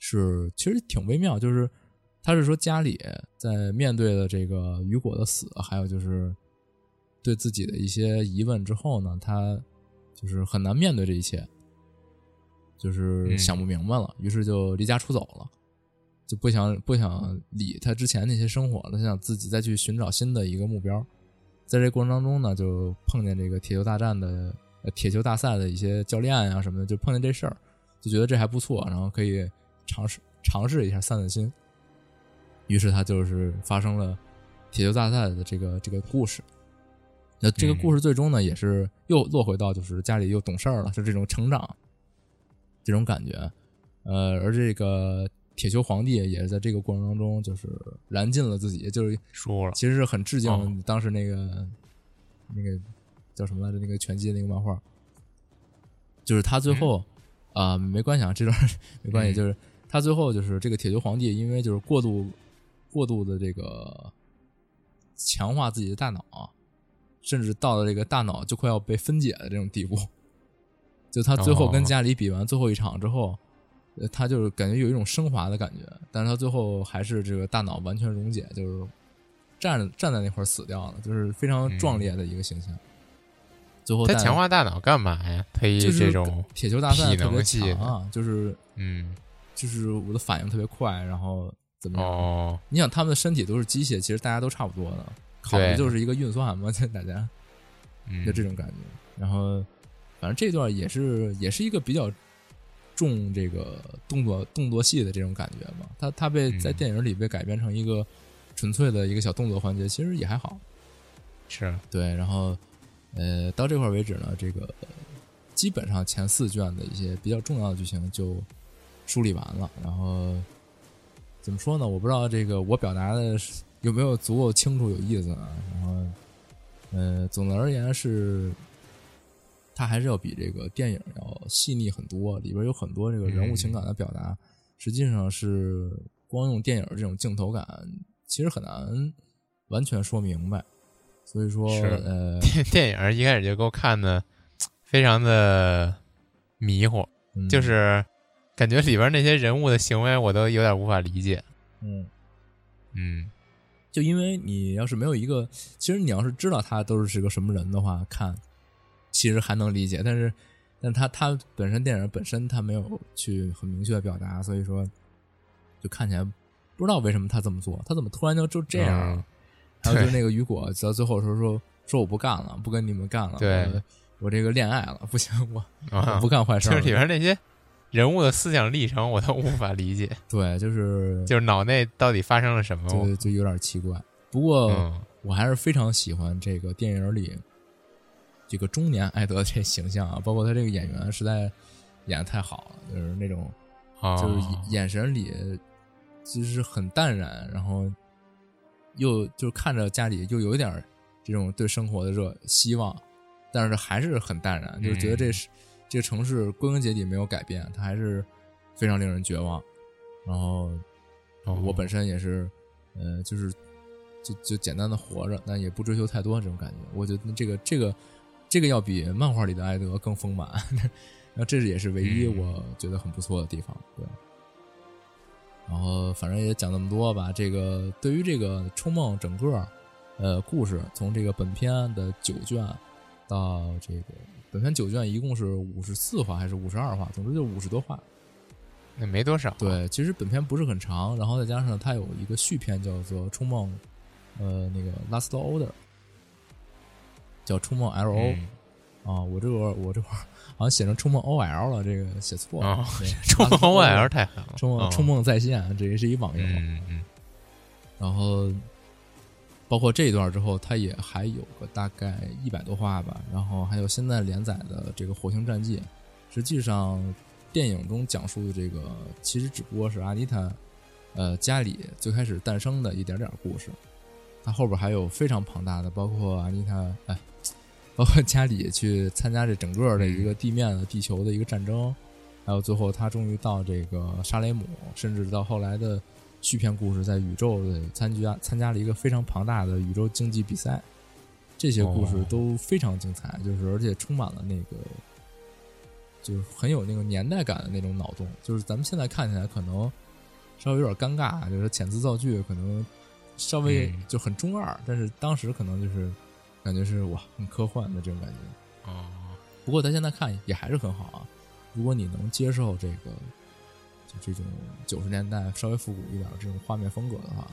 是其实挺微妙，就是他是说家里在面对了这个雨果的死，还有就是对自己的一些疑问之后呢，他就是很难面对这一切，就是嗯想不明白了，于是就离家出走了。就不想不想理他之前那些生活了，他想自己再去寻找新的一个目标。在这过程当中呢，就碰见这个铁球大战的、呃、铁球大赛的一些教练啊什么的，就碰见这事儿，就觉得这还不错，然后可以尝试尝试一下散散心。于是他就是发生了铁球大赛的这个这个故事。那这个故事最终呢，也是又落回到就是家里又懂事儿了，就这种成长，这种感觉。呃，而这个铁球皇帝也是在这个过程当中，就是燃尽了自己，就是输了其实是很致哦敬当时那个、那个叫什么来着？那个拳击的那个漫画，就是他最后啊、没关系啊，这段没关系，嗯就是他最后就是这个铁球皇帝，因为就是过度过度的这个强化自己的大脑啊，甚至到了这个大脑就快要被分解的这种地步。就他最后跟哦家里比完最后一场之后，呃他就是感觉有一种升华的感觉，但是他最后还是这个大脑完全溶解，就是站站在那块儿死掉了，就是非常壮烈的一个形象。最后他强化大脑干嘛呀？推就是这种铁球大赛特别强啊，就是嗯就是我的反应特别快，然后怎么样？哦，你想他们的身体都是机械，其实大家都差不多的，考的就是一个运算嘛，就 <laughs> 大家嗯就这种感觉。然后反正这段也是也是一个比较重这个动作动作戏的这种感觉嘛。他他被嗯在电影里被改编成一个纯粹的一个小动作环节，其实也还好。是对，然后呃，到这块为止呢，这个基本上前四卷的一些比较重要的剧情就梳理完了。然后怎么说呢？我不知道这个我表达的有没有足够清楚有意思啊。然后呃，总的而言是，它还是要比这个电影要细腻很多，里边有很多这个人物情感的表达，实际上是光用电影这种镜头感，其实很难完全说明白。所以说，呃，电 <laughs> 电影一开始就给我看的非常的迷糊，嗯就是感觉里边那些人物的行为我都有点无法理解。嗯，嗯就因为你要是没有一个，其实你要是知道他都是个什么人的话，看其实还能理解，但是，但他他本身电影本身他没有去很明确的表达，所以说就看起来不知道为什么他这么做，他怎么突然就就这样了？嗯还有就是那个雨果到最后说说说我不干了，不跟你们干了，对我我这个恋爱了，不行，我 <laughs> 啊我不干坏事就是儿。里边那些人物的思想历程我都无法理解，<laughs> 对，就是就是脑内到底发生了什么？就就有点奇怪。不过、嗯我还是非常喜欢这个电影里这个中年艾德这形象啊，包括他这个演员实在演的太好了，就是那种哦就是眼眼神里就是很淡然，然后又就看着家里又有一点儿这种对生活的热希望，但是还是很淡然，就是觉得这是、这个城市归根结底没有改变，它还是非常令人绝望。然后哦我本身也是，呃，就是就就简单的活着，但也不追求太多这种感觉。我觉得这个这个这个要比漫画里的艾德更丰满，<laughs> 然后这也是唯一嗯我觉得很不错的地方。对，然后反正也讲那么多吧。这个对于这个《冲梦》整个呃故事，从这个本片的九卷到这个本片九卷一共是五十四话还是五十二话，总之就五十多话。那没多少。对，其实本片不是很长，然后再加上它有一个续篇叫做《冲梦》，呃，那个 Last Order，叫《冲梦 L O》嗯啊。我这会儿我这会儿好像写成《冲梦 O L》了，这个写错了。哦冲 <laughs> 梦 OL 太狠了，冲梦哦冲梦在线，这也是一网游。嗯嗯然后包括这一段之后，它也还有个大概一百多话吧。然后还有现在连载的这个《火星战记》，实际上电影中讲述的这个其实只不过是阿妮塔呃家里最开始诞生的一点点故事。它后边还有非常庞大的，包括阿妮塔哎，包括家里去参加这整个的一个地面的地球的一个战争，还有最后他终于到这个沙雷姆，甚至到后来的续篇故事，在宇宙的参加参加了一个非常庞大的宇宙竞技比赛，这些故事哦。都非常精彩，就是而且充满了那个，就是很有那个年代感的那种脑洞，就是咱们现在看起来可能稍微有点尴尬，就是遣词造句可能稍微嗯。就很中二，但是当时可能就是感觉是哇很科幻的这种感觉。哦，不过咱现在看也还是很好啊。如果你能接受这个，就这种九十年代稍微复古一点的这种画面风格的话，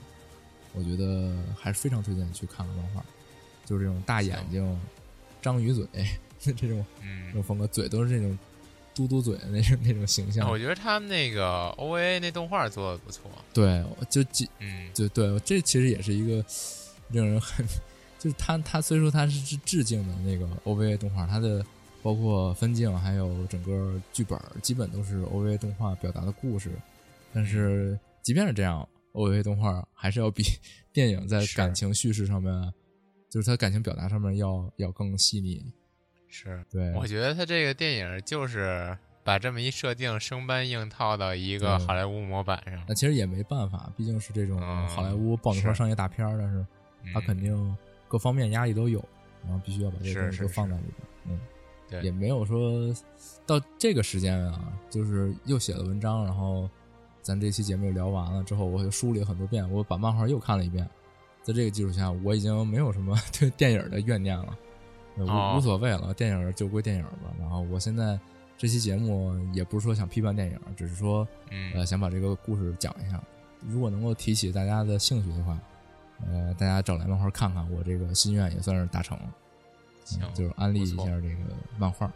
我觉得还是非常推荐你去看看漫画。就是这种大眼睛、章鱼嘴 <laughs> 这种这嗯种风格，嘴都是那种嘟嘟嘴的那种那种形象。我觉得他们那个 OVA 那动画做的不错。对，就几嗯就对，这其实也是一个 <laughs> 令人很，就是他他虽说他是致致敬的那个 OVA 动画，它的包括分镜还有整个剧本，基本都是 OVA 动画表达的故事。但是即便是这样，OVA 动画还是要比 <laughs> 电影在感情叙事上面，就是它感情表达上面要要更细腻。是，对，我觉得他这个电影就是把这么一设定生搬硬套到一个好莱坞模板上那。其实也没办法，毕竟是这种嗯好莱坞爆米花商业大片儿，但是他嗯肯定各方面压力都有，然后必须要把这是个东西都放在里边。嗯，对也没有说到这个时间啊，就是又写了文章，然后咱这期节目又聊完了之后，我又梳理了很多遍，我把漫画又看了一遍，在这个基础下，我已经没有什么 <laughs> 对电影的怨念了，呃无、哦无所谓了，电影就归电影吧。然后我现在这期节目也不是说想批判电影，只是说嗯呃想把这个故事讲一下。如果能够提起大家的兴趣的话，呃，大家找来漫画看看，我这个心愿也算是达成了。行嗯，就是安利一下这个漫画。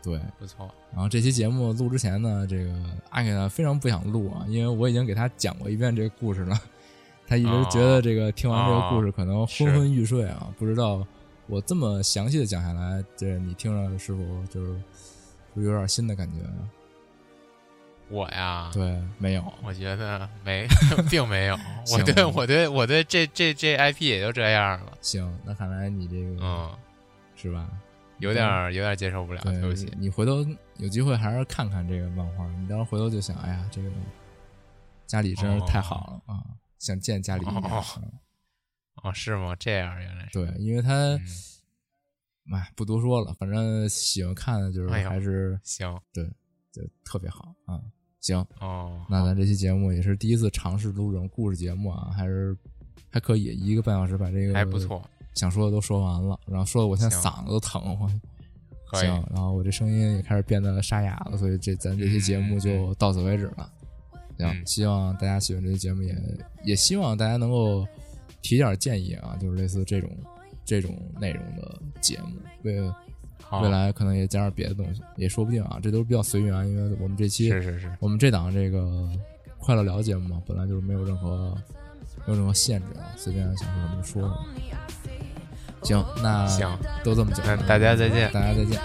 对，不错，然后这期节目录之前呢，这个阿给呢非常不想录啊，因为我已经给他讲过一遍这个故事了，他一直觉得这个听完这个故事可能昏昏欲睡啊，不知道我这么详细的讲下来，这你听着是否就是不是有点新的感觉？我呀，对，没有，我觉得没，<laughs> 并没有。我对我对我对这这这 IP 也就这样了，行，那看来你这个嗯，是吧？有点有点接受不了，对不起。你回头有机会还是看看这个漫画，你到时候回头就想，哎呀，这个家里真是太好了、啊，想见家里一面。哦是吗？这样原来是。对，因为他，嗯哎，不多说了，反正喜欢看的就是还是、行对，就特别好啊。行，哦，那咱这期节目也是第一次尝试录这种故事节目啊，还是还可以，一个半小时把这个还不错，想说的都说完了，然后说的我现在嗓子都疼慌。行，然后我这声音也开始变得沙哑了，所以这咱这期节目就到此为止了。行，嗯希望大家喜欢这期节目也，也希望大家能够提点建议啊，就是类似这种这种内容的节目，为好未来可能也加上别的东西，也说不定啊，这都是比较随缘，因为我们这期是是是，我们这档这个快乐聊节目嘛，本来就是没有任何没有任何限制啊，随便想说什么就说什么。行，那行，都这么讲，那大家再见大家再见。